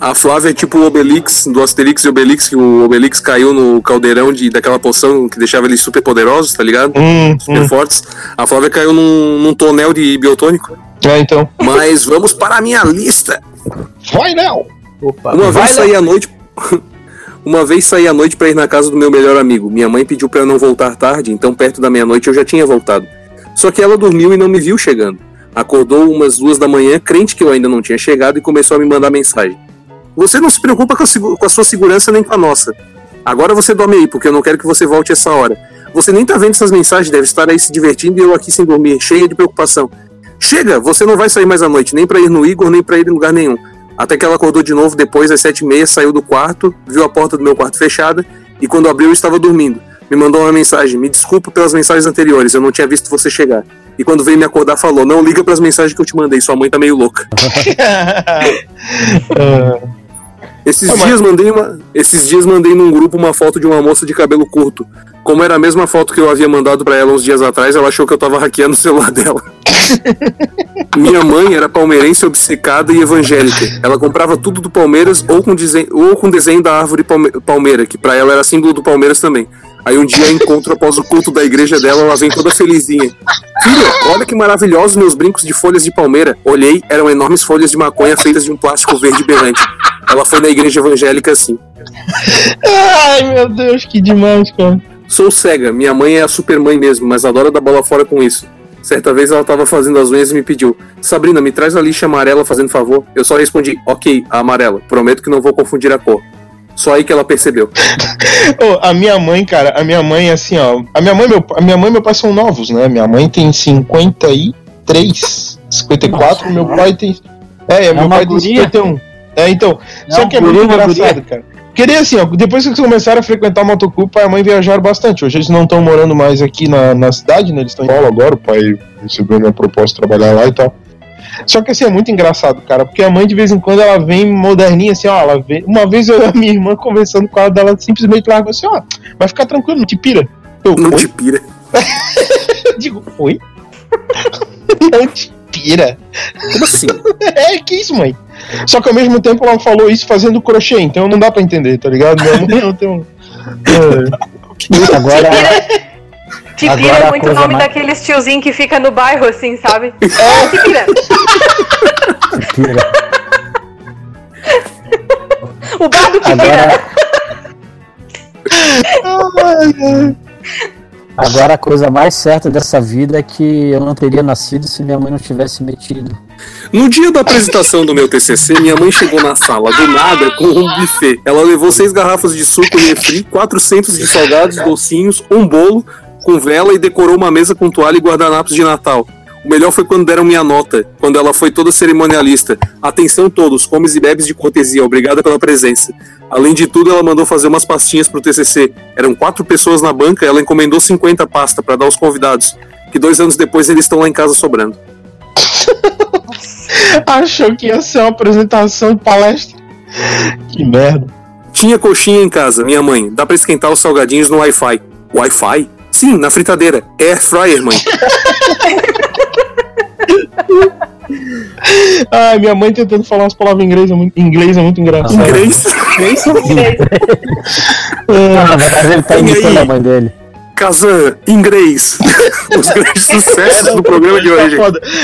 A Flávia é tipo o Obelix, do Asterix e Obelix, que o Obelix caiu no caldeirão de, daquela poção que deixava eles super poderosos, tá ligado? Hum, Super hum. fortes. A Flávia caiu num, num tonel de biotônico. É, então. Mas vamos para a minha lista. Vai, Léo. Opa, Uma vai vez saí à noite. <laughs> Uma vez saí à noite pra ir na casa do meu melhor amigo. Minha mãe pediu pra eu não voltar tarde, então perto da meia-noite eu já tinha voltado. Só que ela dormiu e não me viu chegando. Acordou umas duas da manhã, crente que eu ainda não tinha chegado, e começou a me mandar mensagem. Você não se preocupa com a, com a sua segurança nem com a nossa. Agora você dorme aí, porque eu não quero que você volte essa hora. Você nem tá vendo essas mensagens, deve estar aí se divertindo e eu aqui sem dormir, cheia de preocupação. Chega, você não vai sair mais à noite, nem pra ir no Igor, nem pra ir em lugar nenhum. Até que ela acordou de novo depois, às sete e meia, saiu do quarto, viu a porta do meu quarto fechada, e quando abriu eu estava dormindo. Me mandou uma mensagem, me desculpa pelas mensagens anteriores, eu não tinha visto você chegar. E quando veio me acordar, falou, não liga pras mensagens que eu te mandei, sua mãe tá meio louca. <laughs> <laughs> Esses Ah, mas- dias mandei uma, esses dias mandei num grupo uma foto de uma moça de cabelo curto. Como era a mesma foto que eu havia mandado pra ela uns dias atrás, ela achou que eu tava hackeando o celular dela. <laughs> Minha mãe era palmeirense obcecada e evangélica. Ela comprava tudo do Palmeiras ou com desenho, ou com desenho da árvore palme- palmeira, que pra ela era símbolo do Palmeiras também. Aí um dia encontro após o culto da igreja dela, ela vem toda felizinha. Filha, olha que maravilhosos meus brincos de folhas de palmeira. Olhei, eram enormes folhas de maconha feitas de um plástico verde berrante. Ela foi na igreja evangélica assim. Ai, meu Deus, que demais, cara. Sou cega, minha mãe é a super mãe mesmo, mas adora dar bola fora com isso. Certa vez ela tava fazendo as unhas e me pediu: Sabrina, me traz a lixa amarela fazendo favor. Eu só respondi: Ok, a amarela. Prometo que não vou confundir a cor. Só aí que ela percebeu. <laughs> Ô, a minha mãe, cara, a minha mãe, assim, ó. A minha mãe, meu, a minha mãe e meu pai são novos, né? Minha mãe tem 53, 54, meu pai tem. É, meu uma pai tem guria? 51. É, então. É só que é muito engraçado, guria? cara. Queria assim, ó, depois que eles começaram a frequentar o motoclube, pai e a mãe viajaram bastante. Hoje eles não estão morando mais aqui na, na cidade, né? Eles estão em Paulo agora, o pai recebeu minha proposta de trabalhar lá e tal. Só que assim, é muito engraçado, cara, porque a mãe de vez em quando ela vem moderninha, assim, ó, ela vem. Uma vez eu e a minha irmã conversando com ela, dela simplesmente largou assim, ó, vai ficar tranquilo, não te pira. Eu, Não oi? te pira. Eu <laughs> digo, oi? <laughs> não te pira. Como assim? <laughs> É, que isso, mãe? Só que ao mesmo tempo ela falou isso fazendo crochê, então não dá pra entender, tá ligado? Minha mãe não tem um. É. Agora, Tipira Agora é muito coisa nome mais- daqueles tiozinho que fica no bairro, assim, sabe? É, Tipira. Pira. O bar do Tipira. agora, agora a coisa mais certa dessa vida é que eu não teria nascido se minha mãe não tivesse metido. No dia da apresentação do meu TCC, minha mãe chegou na sala do nada com um buffet. Ela levou seis garrafas de suco refri, 400 de salgados, docinhos, um bolo com vela e decorou uma mesa com toalha e guardanapos de Natal. O melhor foi quando deram minha nota, quando ela foi toda cerimonialista. Atenção todos, comes e bebes de cortesia, obrigada pela presença. Além de tudo, ela mandou fazer umas pastinhas pro TCC. Eram quatro pessoas na banca, ela encomendou 50 pasta para dar aos convidados, que dois anos depois eles estão lá em casa sobrando. <laughs> Achou que ia ser uma apresentação de palestra. Que merda. Tinha coxinha em casa, minha mãe. Dá pra esquentar os salgadinhos no Wi-Fi. Wi-Fi? Sim, na fritadeira. Air fryer, mãe. <laughs> Ai, minha mãe tentando falar umas palavras em inglês é muito, inglês é muito engraçado. Inglês. <laughs> Na verdade, ele tá imitando a mãe dele. Kazan, inglês. <laughs> Os grandes sucessos do programa de hoje.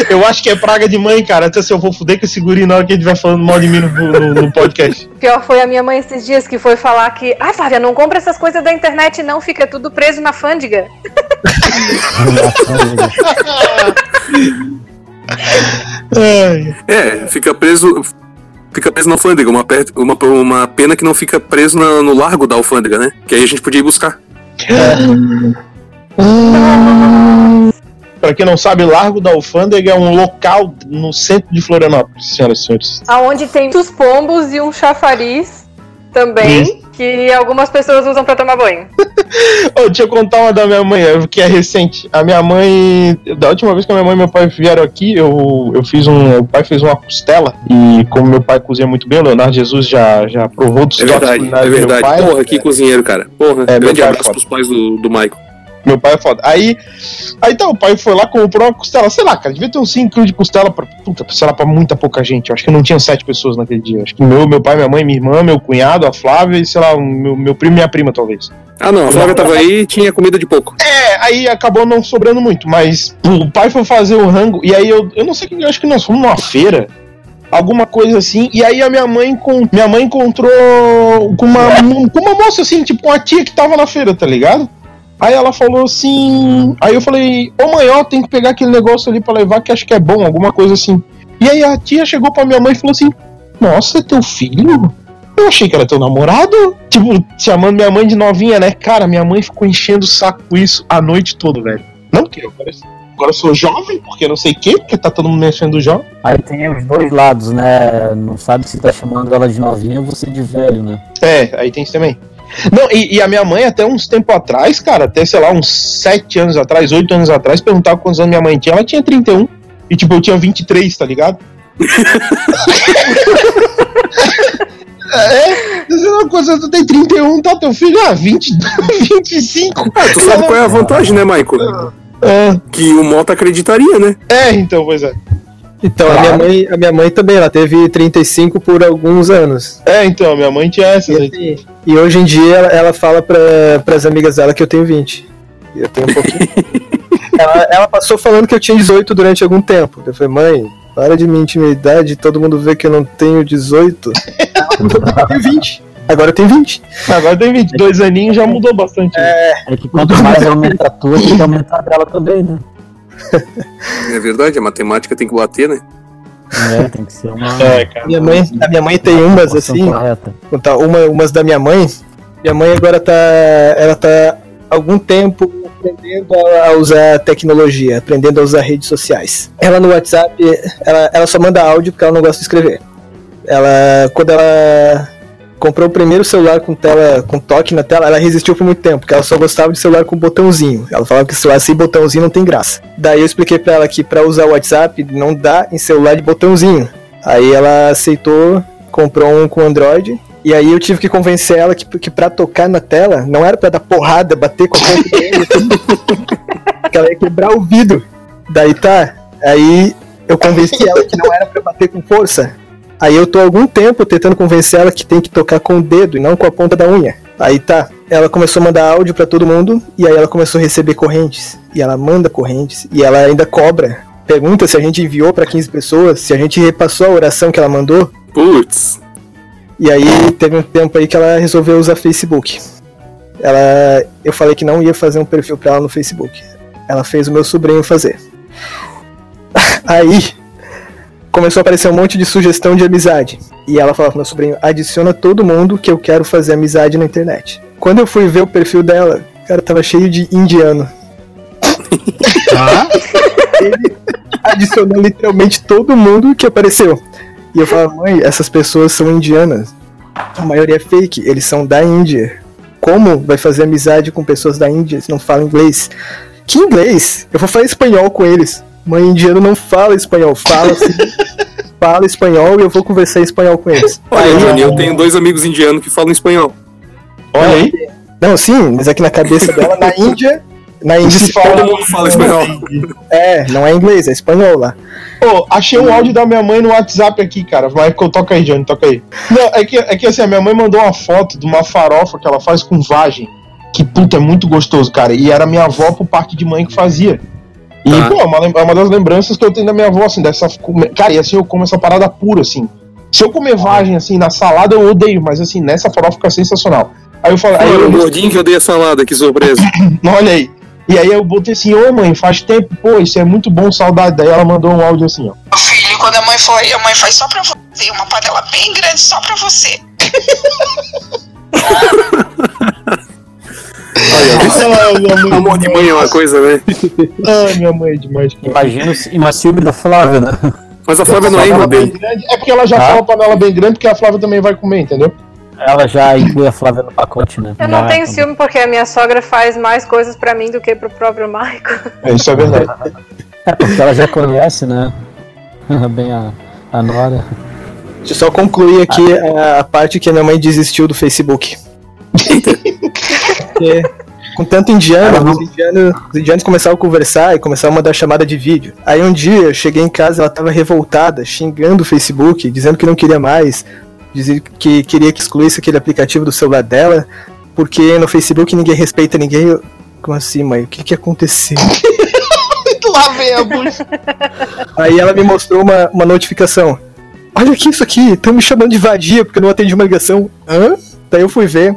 Eu acho que é praga de mãe, cara. Até se eu vou fuder com esse guri na hora que ele estiver falando mal de mim no, no- no podcast. <laughs> Pior foi a minha mãe esses dias que foi falar que, ah, Flávia, não compra essas coisas da internet, não, fica tudo preso na fândiga. Ai, <laughs> É, fica preso. Fica preso na alfândega, uma, uma, uma pena que não fica preso na- no largo da alfândega, né? Que aí a gente podia ir buscar. <laughs> Pra quem não sabe, Largo da Alfândega é um local no centro de Florianópolis, senhoras e senhores. Aonde tem muitos pombos e um chafariz também, Isso. Que algumas pessoas usam pra tomar banho. <laughs> Ô, deixa eu contar uma da minha mãe, que é recente. A minha mãe, da última vez que a minha mãe e meu pai vieram aqui, eu, eu fiz um. O pai fez uma costela. E como meu pai cozinha muito bem, o Leonardo Jesus já, já provou dos É verdade, é do meu verdade. pai. Porra, que cozinheiro, cara. Porra, É, grande é abraço pros pais do, do Michael. Meu pai é foda. Aí, aí então, o pai foi lá, comprou uma costela. Sei lá, cara, devia ter uns 5 quilos de costela pra. Puta, sei lá, pra muita pouca gente. Eu acho que não tinha sete pessoas naquele dia. Acho que meu, meu pai, minha mãe, minha irmã, meu cunhado, a Flávia e, sei lá, meu, meu primo e minha prima, talvez. Ah, não, a Flávia tava aí e tinha comida de pouco. É, aí acabou não sobrando muito, mas o pai foi fazer o rango, e aí eu, eu não sei, eu acho que nós fomos numa feira, alguma coisa assim, e aí a minha mãe, com, minha mãe encontrou com uma, <laughs> com uma moça assim, tipo uma tia que tava na feira, tá ligado? Aí ela falou assim. Aí eu falei, ô mãe, ó, tem que pegar aquele negócio ali pra levar que acho que é bom, alguma coisa assim. E aí a tia chegou pra minha mãe e falou assim: Nossa, é teu filho? Eu achei que era teu namorado. Tipo, chamando minha mãe de novinha, né? Cara, minha mãe ficou enchendo o saco com isso a noite toda, velho. Não que eu agora, agora eu sou jovem, porque não sei o quê, porque tá todo mundo mexendo jovem. Aí tem os dois lados, né? Não sabe se tá chamando ela de novinha ou você de velho, né? É, aí tem isso também. Não, e, e a minha mãe, até uns tempo atrás, cara, até, sei lá, uns 7 anos atrás, 8 anos atrás, perguntava quantos anos minha mãe tinha. Ela tinha 31. E, tipo, eu tinha 23, tá ligado? <laughs> é, dizer uma coisa, tu tem 31, tá? Teu filho, ah, 20, 25. <laughs> Ah, tu sabe qual é a vantagem, né, Michael? É, Que o Mota acreditaria, né? é, então, pois é. Então, a, Claro. minha mãe, a minha mãe também, ela teve 35 por alguns anos. É, então, minha mãe tinha essas aí. E, e hoje em dia ela, ela fala para as amigas dela que eu tenho 20. E Eu tenho um pouquinho. <laughs> ela, ela passou falando que eu tinha 18 durante algum tempo. Eu falei, mãe, para de minha intimidade, todo mundo vê que eu não tenho 18. eu tenho 20. Agora eu tenho 20. Agora tem 22 aninhos, já mudou bastante. É que quanto mais aumenta a tua, tem que aumentar a dela também, né? É verdade, a matemática tem que bater, né? É, tem que ser uma. <laughs> É, cara. Minha mãe, a minha mãe tem umas assim, correta. contar uma, umas da minha mãe. Minha mãe agora tá. Ela tá há algum tempo aprendendo a a usar tecnologia, aprendendo a usar redes sociais. Ela no WhatsApp, ela, ela só manda áudio porque ela não gosta de escrever. Ela. Quando ela comprou o primeiro celular com tela, com toque na tela, ela resistiu por muito tempo, porque ela só gostava de celular com botãozinho. Ela falava que celular sem botãozinho não tem graça. Daí eu expliquei pra ela que pra usar o WhatsApp não dá em celular de botãozinho. Aí ela aceitou, comprou um com Android. E aí eu tive que convencer ela que, que pra tocar na tela não era pra dar porrada, bater com a ponta <laughs> que ela ia quebrar o vidro. Daí tá. Aí eu convenci ela que não era pra bater com força. Aí eu tô há algum tempo tentando convencer ela que tem que tocar com o dedo e não com a ponta da unha. Aí tá. Ela começou a mandar áudio pra todo mundo e aí ela começou a receber correntes. E ela manda correntes e ela ainda cobra. Pergunta se a gente enviou pra 15 pessoas, se a gente repassou a oração que ela mandou. Putz. E aí teve um tempo aí que ela resolveu usar Facebook. Ela, eu falei que não ia fazer um perfil pra ela no Facebook. Ela fez o meu sobrinho fazer. <laughs> Aí começou a aparecer um monte de sugestão de amizade. E ela falava pro meu sobrinho: adiciona todo mundo que eu quero fazer amizade na internet. Quando eu fui ver o perfil dela, cara, tava cheio de indiano. <laughs> Ele adicionou literalmente todo mundo que apareceu. E eu falava, mãe, essas pessoas são indianas. A maioria é fake, eles são da Índia. Como vai fazer amizade com pessoas da Índia se não falam inglês? Que inglês? Eu vou falar espanhol com eles. Mãe, indiano não fala espanhol, fala assim, <laughs> fala espanhol e eu vou conversar em espanhol com eles. Olha, Aí, Johnny, eu tenho dois amigos indianos que falam espanhol. Olha aí. Não, sim, mas aqui na cabeça dela, na Índia, Na Se índice fala- Todo mundo fala espanhol. É, não é inglês, é espanhol lá. Pô, achei um áudio da minha mãe no WhatsApp aqui, cara. Vai, toca aí, Johnny, toca aí. Não, é que, é que assim, a minha mãe mandou uma foto de uma farofa que ela faz com vagem. Que, puta, é muito gostoso, cara. E era minha avó por parte de mãe que fazia. E, Tá. pô, é uma, é uma das lembranças que eu tenho da minha avó, assim, dessa. Cara, e assim eu como essa parada pura, assim. Se eu comer vagem, assim, na salada eu odeio, mas assim, nessa farofa fica sensacional. Aí eu falei, aí Olha, eu, o gordinho que odeia salada, que surpresa. <coughs> olha aí. E aí eu botei assim, ô mãe, faz tempo, pô, isso é muito bom, saudade. Daí ela mandou um áudio assim, ó. Filho, quando a mãe foi, a mãe faz só pra você, uma panela bem grande só pra você. <laughs> Ah, minha mãe, Amor de mãe é uma coisa, né? ah, minha mãe é demais. cara. Imagina o- ima- ciúme da Flávia, né? Mas a Flávia não é irmã bem dele. grande, É porque ela já Ah. fala panela bem grande, porque a Flávia também vai comer, entendeu? Ela já inclui a Flávia no pacote, né? Eu não Já- tenho ciúme porque a minha sogra faz mais coisas pra mim do que pro próprio Michael. É, isso é verdade. É porque ela já conhece, né? <laughs> Bem a, a Nora. Deixa eu só concluir aqui a, a parte que a minha mãe desistiu do Facebook. <laughs> Porque, com tanto indiano, os indianos, os indianos começaram a conversar e começaram a mandar chamada de vídeo. Aí um dia eu cheguei em casa, ela tava revoltada, xingando o Facebook, dizendo que não queria mais, dizendo que queria que excluísse aquele aplicativo do celular dela, porque no Facebook ninguém respeita ninguém. Eu, Como assim, mãe? O que que aconteceu? <laughs> Lá vem a bucha. Aí ela me mostrou uma, uma notificação. Olha aqui isso aqui, estão me chamando de vadia porque eu não atendi uma ligação. Hã? Daí eu fui ver.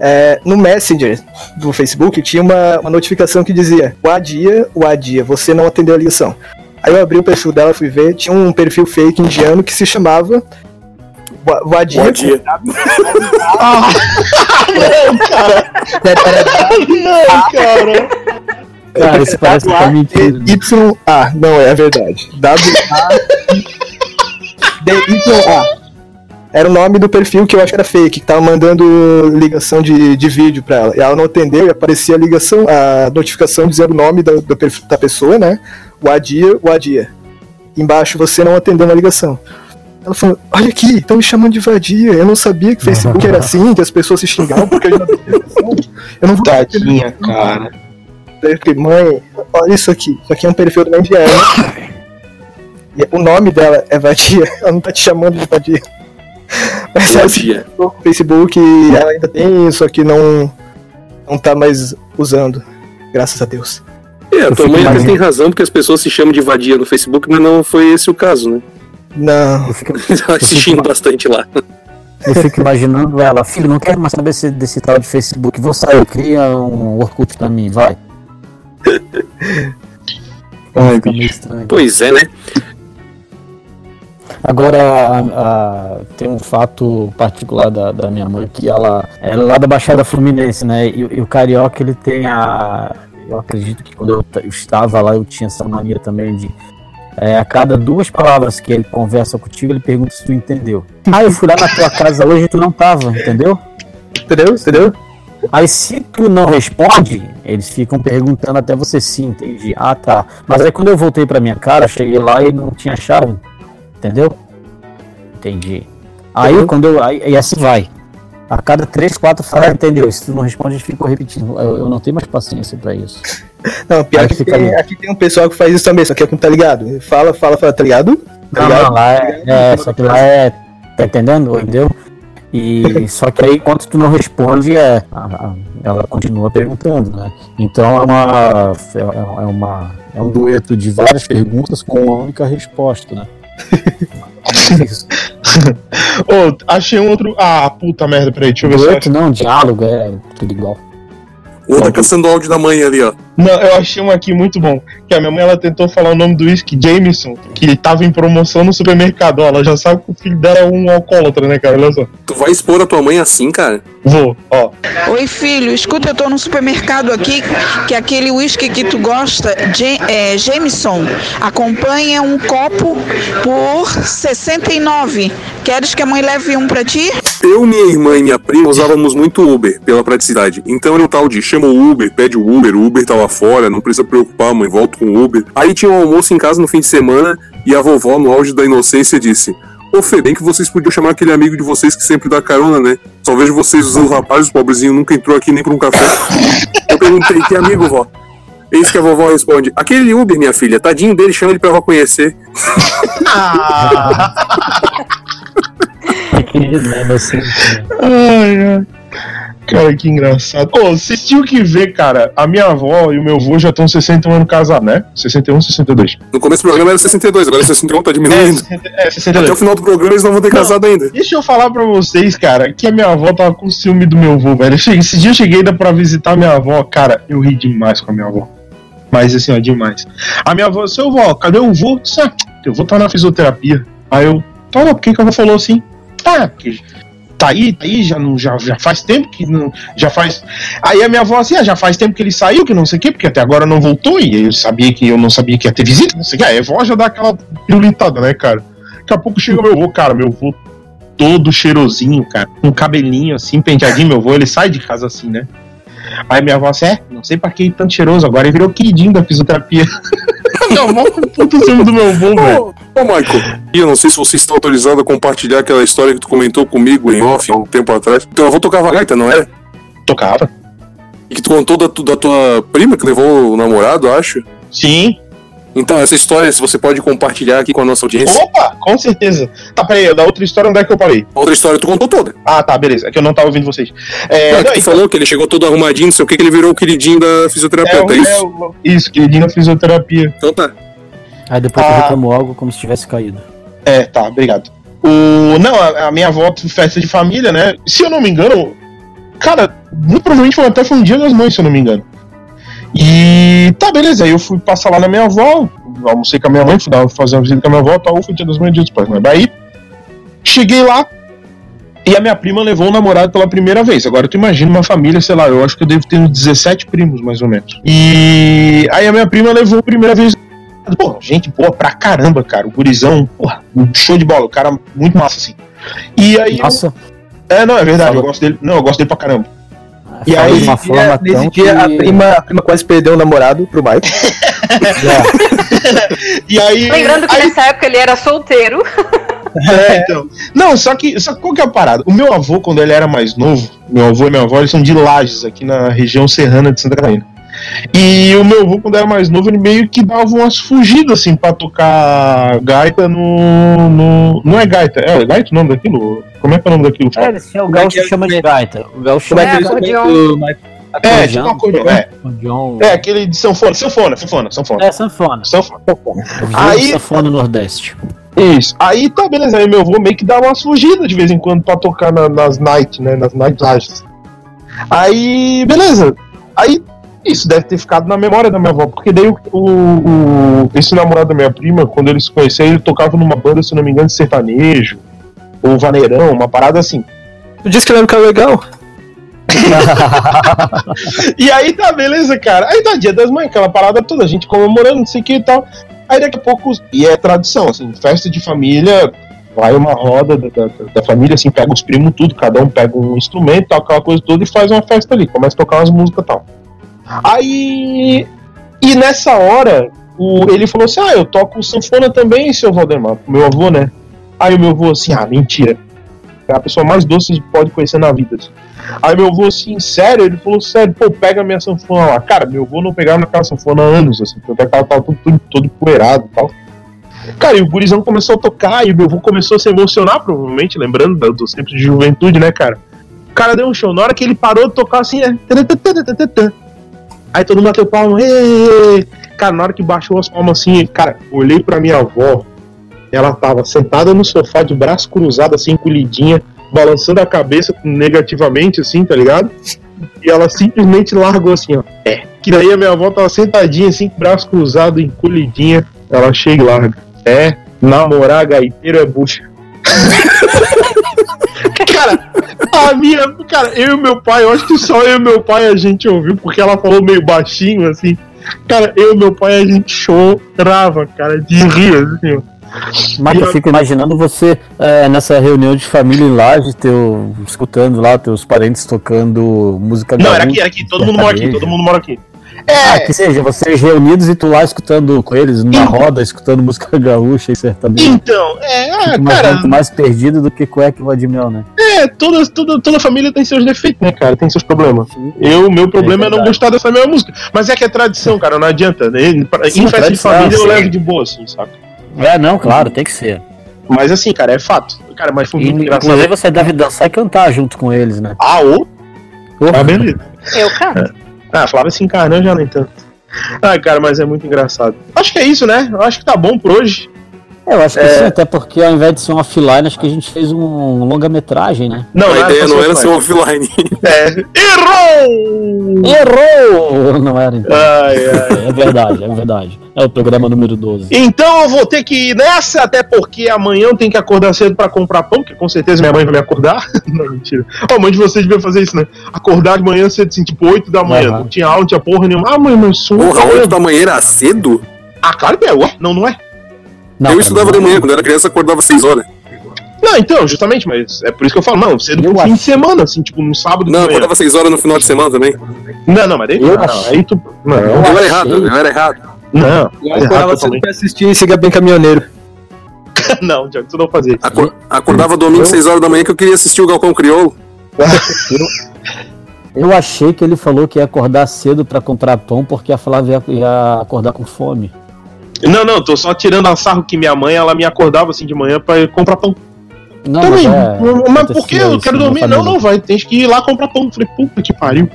É, no Messenger do Facebook tinha uma, uma notificação que dizia: Wadia, Wadia, você não atendeu a ligação. Aí eu abri o perfil dela, fui ver, tinha um perfil fake indiano que se chamava Wa- Wadia. Bom dia. Ah, <laughs> não, cara. Não, cara. Cara, isso parece que é mentira. né? YA, não é, é verdade. W-A-D-Y-A. <laughs> Era o nome do perfil que eu acho que era fake, que tava mandando ligação de, de vídeo pra ela. E ela não atendeu e aparecia a ligação, a notificação dizendo o nome da, do perfil da pessoa, né? O Adia, o Adia. Embaixo você não atendeu na ligação. Ela falou, olha aqui, estão me chamando de vadia. Eu não sabia que Facebook era assim, que as pessoas se xingavam porque eu não. Eu não vou Tadinha, cara. Daí eu fiquei, mãe, olha isso aqui. Isso aqui é um perfil da Indiana. E o nome dela é Vadia. <laughs> Ela não tá te chamando de Vadia. Mas <laughs> no Facebook ela ainda tem isso aqui, não, não tá mais usando. Graças a Deus. É, a tua mãe até tem razão, porque as pessoas se chamam de vadia no Facebook, mas não foi esse o caso, né? Não. Eu fico, <laughs> Ela se xinga bastante lá. eu fico imaginando ela, filho, não quero mais saber desse, desse tal de Facebook. Vou sair, cria um Orkut pra mim, vai. <laughs> Ai. Pois é, né? Agora, a- a- tem um fato particular da, da minha mãe, que ela, ela é lá da Baixada Fluminense, né? E, e o Carioca, ele tem a... Eu acredito que quando eu, eu estava lá, eu tinha essa mania também de... é, a cada duas palavras que ele conversa contigo, ele pergunta se tu entendeu. Ah, eu fui lá na tua casa hoje e tu não tava, entendeu? Entendeu? Entendeu? Aí se tu não responde, eles ficam perguntando até você sim, entendi. Ah, tá. Mas aí quando eu voltei pra minha cara, cheguei lá e não tinha chave. Entendeu? Entendi. Aí Entendeu? quando eu. Aí, e assim vai. A cada três, quatro fala, entendeu? Se tu não responde, eles ficam repetindo. Eu, eu não tenho mais paciência pra isso. <laughs> Não, pior que fica tem, ali. aqui tem um pessoal que faz isso também, só que é com tá ligado. Fala, fala, fala, tá ligado? Tá Não, ligado? não, lá é, é. Só que lá é. Tá entendendo? Entendeu? E <laughs> só que aí, enquanto tu não responde, é, a- a- ela continua perguntando, né? Então é uma, é, é uma. É um dueto de várias perguntas com uma única resposta, né? Isso. <laughs> Ô, achei um outro. Ah, puta merda, peraí, deixa eu ver se Dueto não, diálogo, é tudo igual. O tá caçando o áudio da mãe ali, ó. Não, eu achei um aqui muito bom. Que a minha mãe ela tentou falar o nome do whisky Jameson, que tava em promoção no supermercado. Ela já sabe que o filho dela é um alcoólatra, né, cara? Olha só. Tu vai expor a tua mãe assim, cara? Vou, ó. Oi, filho, escuta, eu tô no supermercado aqui, que aquele uísque que tu gosta, é, Jameson, acompanha um copo por 69. Queres que a mãe leve um pra ti? Eu, minha irmã e minha prima usávamos muito Uber pela praticidade. Então era o tal de chama o Uber, pede o Uber, o Uber tá lá fora, não precisa preocupar, mãe, volta com o Uber. Aí tinha um almoço em casa no fim de semana e a vovó, no auge da inocência, disse: Ô Fê, bem que vocês podiam chamar aquele amigo de vocês que sempre dá carona, né? Só vejo vocês usando rapazes, o pobrezinho nunca entrou aqui nem por um café. Eu perguntei: Que amigo, vó? Eis que a vovó responde: Aquele Uber, minha filha, tadinho dele, chama ele pra eu conhecer. Ah, <laughs> Querido, né? Você, ai, ai. Cara, que engraçado. Ô, vocês tinham que ver, cara. A minha avó e o meu avô já estão 61 anos casados, né? 61, 62. No começo do programa era 62, agora é 61, tá É, diminuindo. 60 é, Até 62. o final do programa eles não vão ter Não. casado ainda. Deixa eu falar pra vocês, cara, que a minha avó tava com ciúme do meu avô, velho. Esse dia eu cheguei ainda pra visitar minha avó, cara, eu ri demais com a minha avó. Mas assim, ó, demais. A minha avó, seu avó, cadê o vô? Ah, eu vou estar na fisioterapia. Aí eu, tá, por que que a avó falou assim? Ah, porque tá aí, tá aí, já, não, já, já faz tempo que não. Já faz. Aí a minha avó assim, ah, já faz tempo que ele saiu, que não sei o quê, porque até agora não voltou, e eu sabia que eu não sabia que ia ter visita, não sei o quê. Aí a avó já dá aquela pirulitada, né, cara? Daqui a pouco chega meu avô, cara, meu avô todo cheirosinho, cara, com cabelinho assim, penteadinho, meu avô, ele sai de casa assim, né? Aí minha avó assim, é, não sei pra que tanto cheiroso, agora ele virou queridinho da fisioterapia. minha avó com puto do meu avô, velho. Ô, ô, Michael, e eu não sei se você está autorizado a compartilhar aquela história que tu comentou comigo em off há um tempo atrás. Teu avô tocava gaita, não era? Tocava. E que tu contou da, da tua prima que levou o namorado, acho. Sim. Então, essa história, se você pode compartilhar aqui com a nossa audiência. Opa, com certeza. Tá, peraí, da outra história, onde é que eu parei? Outra história tu contou toda. Ah, tá, beleza. É que eu não tava ouvindo vocês. É, É, não, que tu então- falou que ele chegou todo arrumadinho, não sei o que, que ele virou o queridinho da é, fisioterapeuta, é, é, isso? o- isso, queridinho da fisioterapia. Então tá. Aí depois Ah. eu reclamo algo como se tivesse caído. É, tá, obrigado. O, não, a, a minha avó, festa de família, né? Se eu não me engano, cara, muito provavelmente foi até foi um dia das mães, se eu não me engano. E tá, beleza. Aí eu fui passar lá na minha avó, almocei com a minha mãe, fui dar, fazer uma visita com a minha avó, tal, foi dia das mães, dia dos pais? Daí, cheguei lá e a minha prima levou o namorado pela primeira vez. Agora tu imagina uma família, sei lá, eu acho que eu devo ter uns 17 primos, mais ou menos. E aí a minha prima levou a primeira vez Pô, gente boa pra caramba, cara. O gurizão, porra, um show de bola. O cara muito massa, assim. E aí. eu- Nossa, É, não, é verdade. Eu gosto dele. Não, eu gosto dele pra caramba. E aí, de uma forma dia, nesse dia a, que- prima, a prima quase perdeu o namorado pro Michael. <laughs> <laughs> E aí. Lembrando que aí, nessa época ele era solteiro. <laughs> é, então. Não, só que. Só que qual que é a parada? O meu avô, quando ele era mais novo, meu avô e minha avó, eles são de Lages, aqui na região serrana de Santa Catarina. E o meu avô, quando era mais novo, ele meio que dava umas fugidas, assim, pra tocar gaita no. no não é gaita, é gaita o nome daquilo? Como é que é o nome daquilo? É, chamam- o Como é gaúcho que é? chama de gaita. O gaúcho Como chama é É, de o Michael? É, tipo acordeon, é. acordeon. É, aquele de sanfona, sanfona, sanfona, sanfona. É, sanfona. Sanfona. Aí... Aí- sanfona no Nordeste. Isso. Aí tá, beleza. Aí meu avô meio que dá umas fugidas de vez em quando pra tocar na- nas night, né? Nas night lives. Aí, beleza. Aí, isso deve ter ficado na memória da minha avó, porque daí o, o- esse namorado da minha prima, quando eles se conheceram, ele tocava numa banda, se não me engano, de sertanejo, ou vaneirão, uma parada assim. Tu disse que ele era um cara legal. <laughs> E aí tá, beleza, cara. Aí tá dia das mães, aquela parada toda, a gente comemorando, não sei o que e tal. Aí daqui a pouco, e é tradição, assim, festa de família, vai uma roda da, da, da família, assim, pega os primos, tudo, cada um pega um instrumento, tal, aquela coisa toda, e faz uma festa ali, começa a tocar umas músicas e tal. Aí. E nessa hora, o, ele falou assim: Ah, eu toco sanfona também, seu Valdemar, meu avô, né? Aí o meu avô assim, ah, mentira. É a pessoa mais doce que pode conhecer na vida. assim. Aí meu avô assim, sério? Ele falou, sério, pô, pega minha sanfona lá. Cara, meu avô não pegava naquela sanfona há anos, assim, tanto é ela tava tudo, tudo, todo poeirado e tal. Cara, e o gurizão começou a tocar, e o meu avô começou a se emocionar, provavelmente, lembrando do- dos tempos de juventude, né, cara? O cara deu um show, na hora que ele parou de tocar assim, né? Aí todo mundo bateu palma, "Ê!" Cara, na hora que baixou as palmas assim, cara, olhei pra minha avó, ela tava sentada no sofá de braço cruzado, assim, encolhidinha, balançando a cabeça negativamente, assim, tá ligado? E ela simplesmente largou assim, ó. É. Que daí a minha avó tava sentadinha, assim, braço cruzado, encolhidinha. Ela chega e larga. É, namorar gaiteiro é bucha. <laughs> cara, a minha. Cara, eu e meu pai, eu acho que só eu e meu pai a gente ouviu, porque ela falou meio baixinho, assim. Cara, eu e meu pai a gente chorava, cara, de rir, assim, ó. Mas eu fico imaginando você é, nessa reunião de família em Laje, teu, escutando lá teus parentes tocando música Não, era aqui, era aqui, todo mundo mora aqui, todo mundo mora aqui. Ah, É, que seja, vocês reunidos e tu lá escutando com eles, numa roda, escutando música <laughs> gaúcha e sertanejo. então, é, ah, Fico cara, tu mais perdido do que cueca e lua de mel, né? é, toda, toda, toda família tem seus defeitos, né, cara? Tem seus problemas. Eu, meu problema é, não gostar dessa mesma música. Mas é que é tradição, cara, não adianta. Né? Em Sim, festa de família eu sim. levo de boa, assim, sabe? É, não, claro, tem que ser. Mas assim, cara, é fato. Cara, mas foi E, muito engraçado. inclusive você deve dançar e cantar junto com eles, né? Ah, ô? Porra. Ah, beleza. Eu canto. Ah, Flávia se encarnou já nem tanto. Ah, cara, mas é muito engraçado. Acho que é isso, né? Acho que tá bom por hoje. Eu acho que sim, até porque ao invés de ser um offline, acho que a gente fez um longa-metragem, né? Não, a ideia não era ser um offline. <laughs> É. Errou! Errou! Não era então. Ai, ai. É verdade, é verdade. É o programa número 12. Então eu vou ter que ir nessa, até porque amanhã eu tenho que acordar cedo pra comprar pão, que com certeza minha mãe vai me acordar. <laughs> não, mentira. A mãe de vocês devia fazer isso, né? Acordar de manhã cedo, assim, tipo 8 da manhã. Aham. Não tinha aula, não tinha porra nenhuma. Ah, mãe, mas sono. Porra, 8 da manhã era cedo? Ah, claro que é. Ué, Não, não é? Não, eu estudava não. de manhã, quando eu era criança, acordava 6 horas. Não, então, justamente, mas é por isso que eu falo, não, cedo Eu pro fim de semana, assim, tipo, no sábado Não, eu acordava 6 horas no final de semana também. Não, não, mas daí Eu não, aí tu. Não, Eu Eu era errado, eu era errado. não. Eu acordava cedo pra assistir e siga bem caminhoneiro. <laughs> Não, Tiago, tu não fazer. Acor- acordava domingo 6 horas da manhã que eu queria assistir o Galcão Crioulo. <laughs> Eu achei que ele falou que ia acordar cedo pra comprar pão porque a Flávia ia, ia acordar com fome. Não, não, tô só tirando a sarro que minha mãe, ela me acordava assim de manhã pra ir comprar pão. Não, Também. é, mas por que eu quero dormir? Não, não, vai, tem que ir lá comprar pão. Falei, puta que pariu.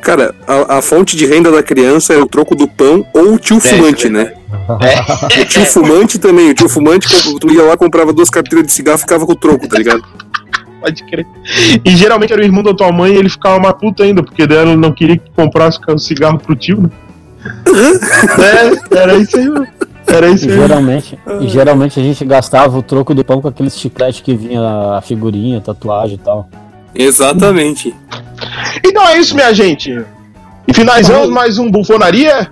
Cara, a, a fonte de renda da criança era o troco do pão ou o tio fumante, né? O tio fumante também. O tio fumante, tu ia lá, comprava duas carteiras de cigarro e ficava com o troco, tá ligado? Pode crer. E geralmente era o irmão da tua mãe e ele ficava mais puto ainda, porque daí ela não queria que comprasse o cigarro pro tio, né? É, era isso aí, mano. Era isso E aí. geralmente, e geralmente a gente gastava o troco do pão com aqueles chiclete que vinha a figurinha, tatuagem e tal. Exatamente. Então é isso, minha gente. E finalizamos mais um Bufonaria.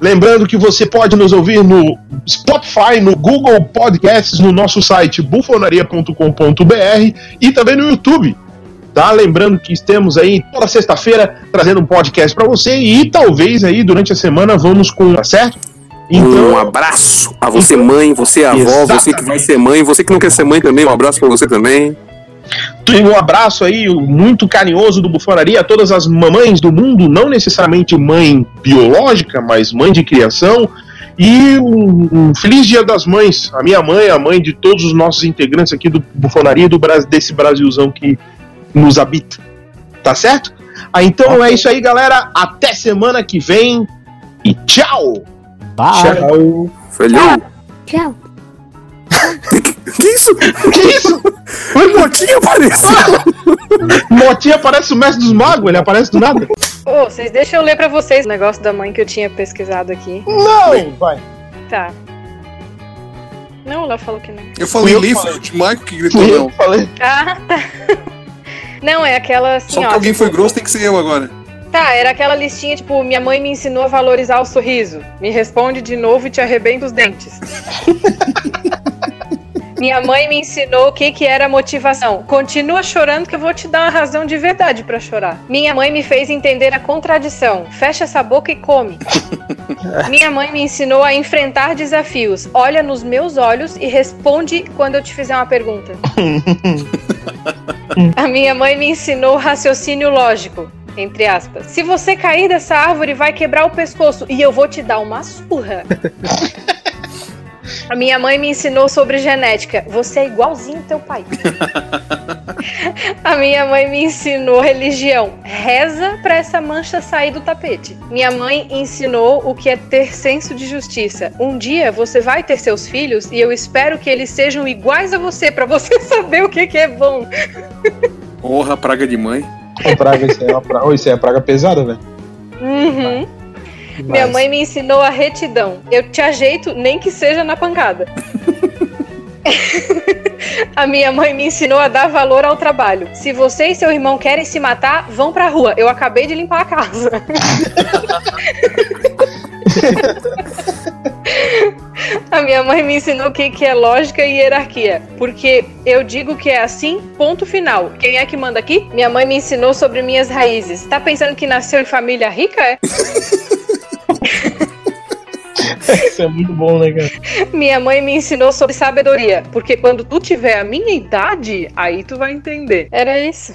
Lembrando que você pode nos ouvir no Spotify, no Google Podcasts, no nosso site bufonaria.com.br e também no YouTube. Tá? Lembrando que estamos aí toda sexta-feira trazendo um podcast para você e talvez aí durante a semana vamos com, tá certo? um abraço a você, mãe, você avó, Exatamente. você que vai ser mãe, você que não quer ser mãe também, um abraço pra você também. Um abraço aí muito carinhoso do Bufonaria a todas as mamães do mundo, não necessariamente mãe biológica, mas mãe de criação. E um, um feliz Dia das Mães. A minha mãe, a mãe de todos os nossos integrantes aqui do Bufonaria, do Brasil, desse Brasilzão que nos habita. Tá certo? Ah, então é isso aí, galera. Até semana que vem. E tchau! Bye! Tchau. Falhou. Tchau. <laughs> Que isso? Que isso? <laughs> O Motinha apareceu. <laughs> Motinha parece o mestre dos magos, ele aparece do nada. Ô, vocês deixam eu ler pra vocês o negócio da mãe que eu tinha pesquisado aqui. Não! Vai. Tá. Não, o Léo falou que não. Eu falei Fui eu que Leaflet, o Michael que gritou eu falei. Ah, tá. Não, é aquela assim, Só ó. porque alguém tipo, foi grosso, tem que ser eu agora. Tá, era aquela listinha, tipo, minha mãe me ensinou a valorizar o sorriso. Me responde de novo e te arrebenta os dentes. <laughs> minha mãe me ensinou o que, que era motivação. Continua chorando que eu vou te dar uma razão de verdade pra chorar. Minha mãe me fez entender a contradição. Fecha essa boca e come. <laughs> <laughs> minha mãe me ensinou a enfrentar desafios. Olha nos meus olhos e responde quando eu te fizer uma pergunta. <laughs> A minha mãe me ensinou raciocínio lógico. Entre aspas. Se você cair dessa árvore, vai quebrar o pescoço e eu vou te dar uma surra. <laughs> A minha mãe me ensinou sobre genética. Você é igualzinho teu pai. <laughs> A minha mãe me ensinou religião. Reza pra essa mancha sair do tapete. Minha mãe ensinou o que é ter senso de justiça. Um dia você vai ter seus filhos e eu espero que eles sejam iguais a você pra você <laughs> saber o que, que é bom. Porra, praga de mãe. Ô, praga, isso é uma praga. Isso é praga pesada, velho. Uhum. Minha mãe me ensinou a retidão. Eu te ajeito, nem que seja na pancada. <laughs> <laughs> a minha mãe me ensinou a dar valor ao trabalho. Se você e seu irmão querem se matar, vão pra rua. Eu acabei de limpar a casa. <laughs> A minha mãe me ensinou o que, que é lógica e hierarquia. Porque eu digo que é assim, ponto final. Quem é que manda aqui? Minha mãe me ensinou sobre minhas raízes. Tá pensando que nasceu em família rica, é? <laughs> Isso é muito bom, né, cara? Minha mãe me ensinou sobre sabedoria, porque quando tu tiver a minha idade, aí tu vai entender. Era isso.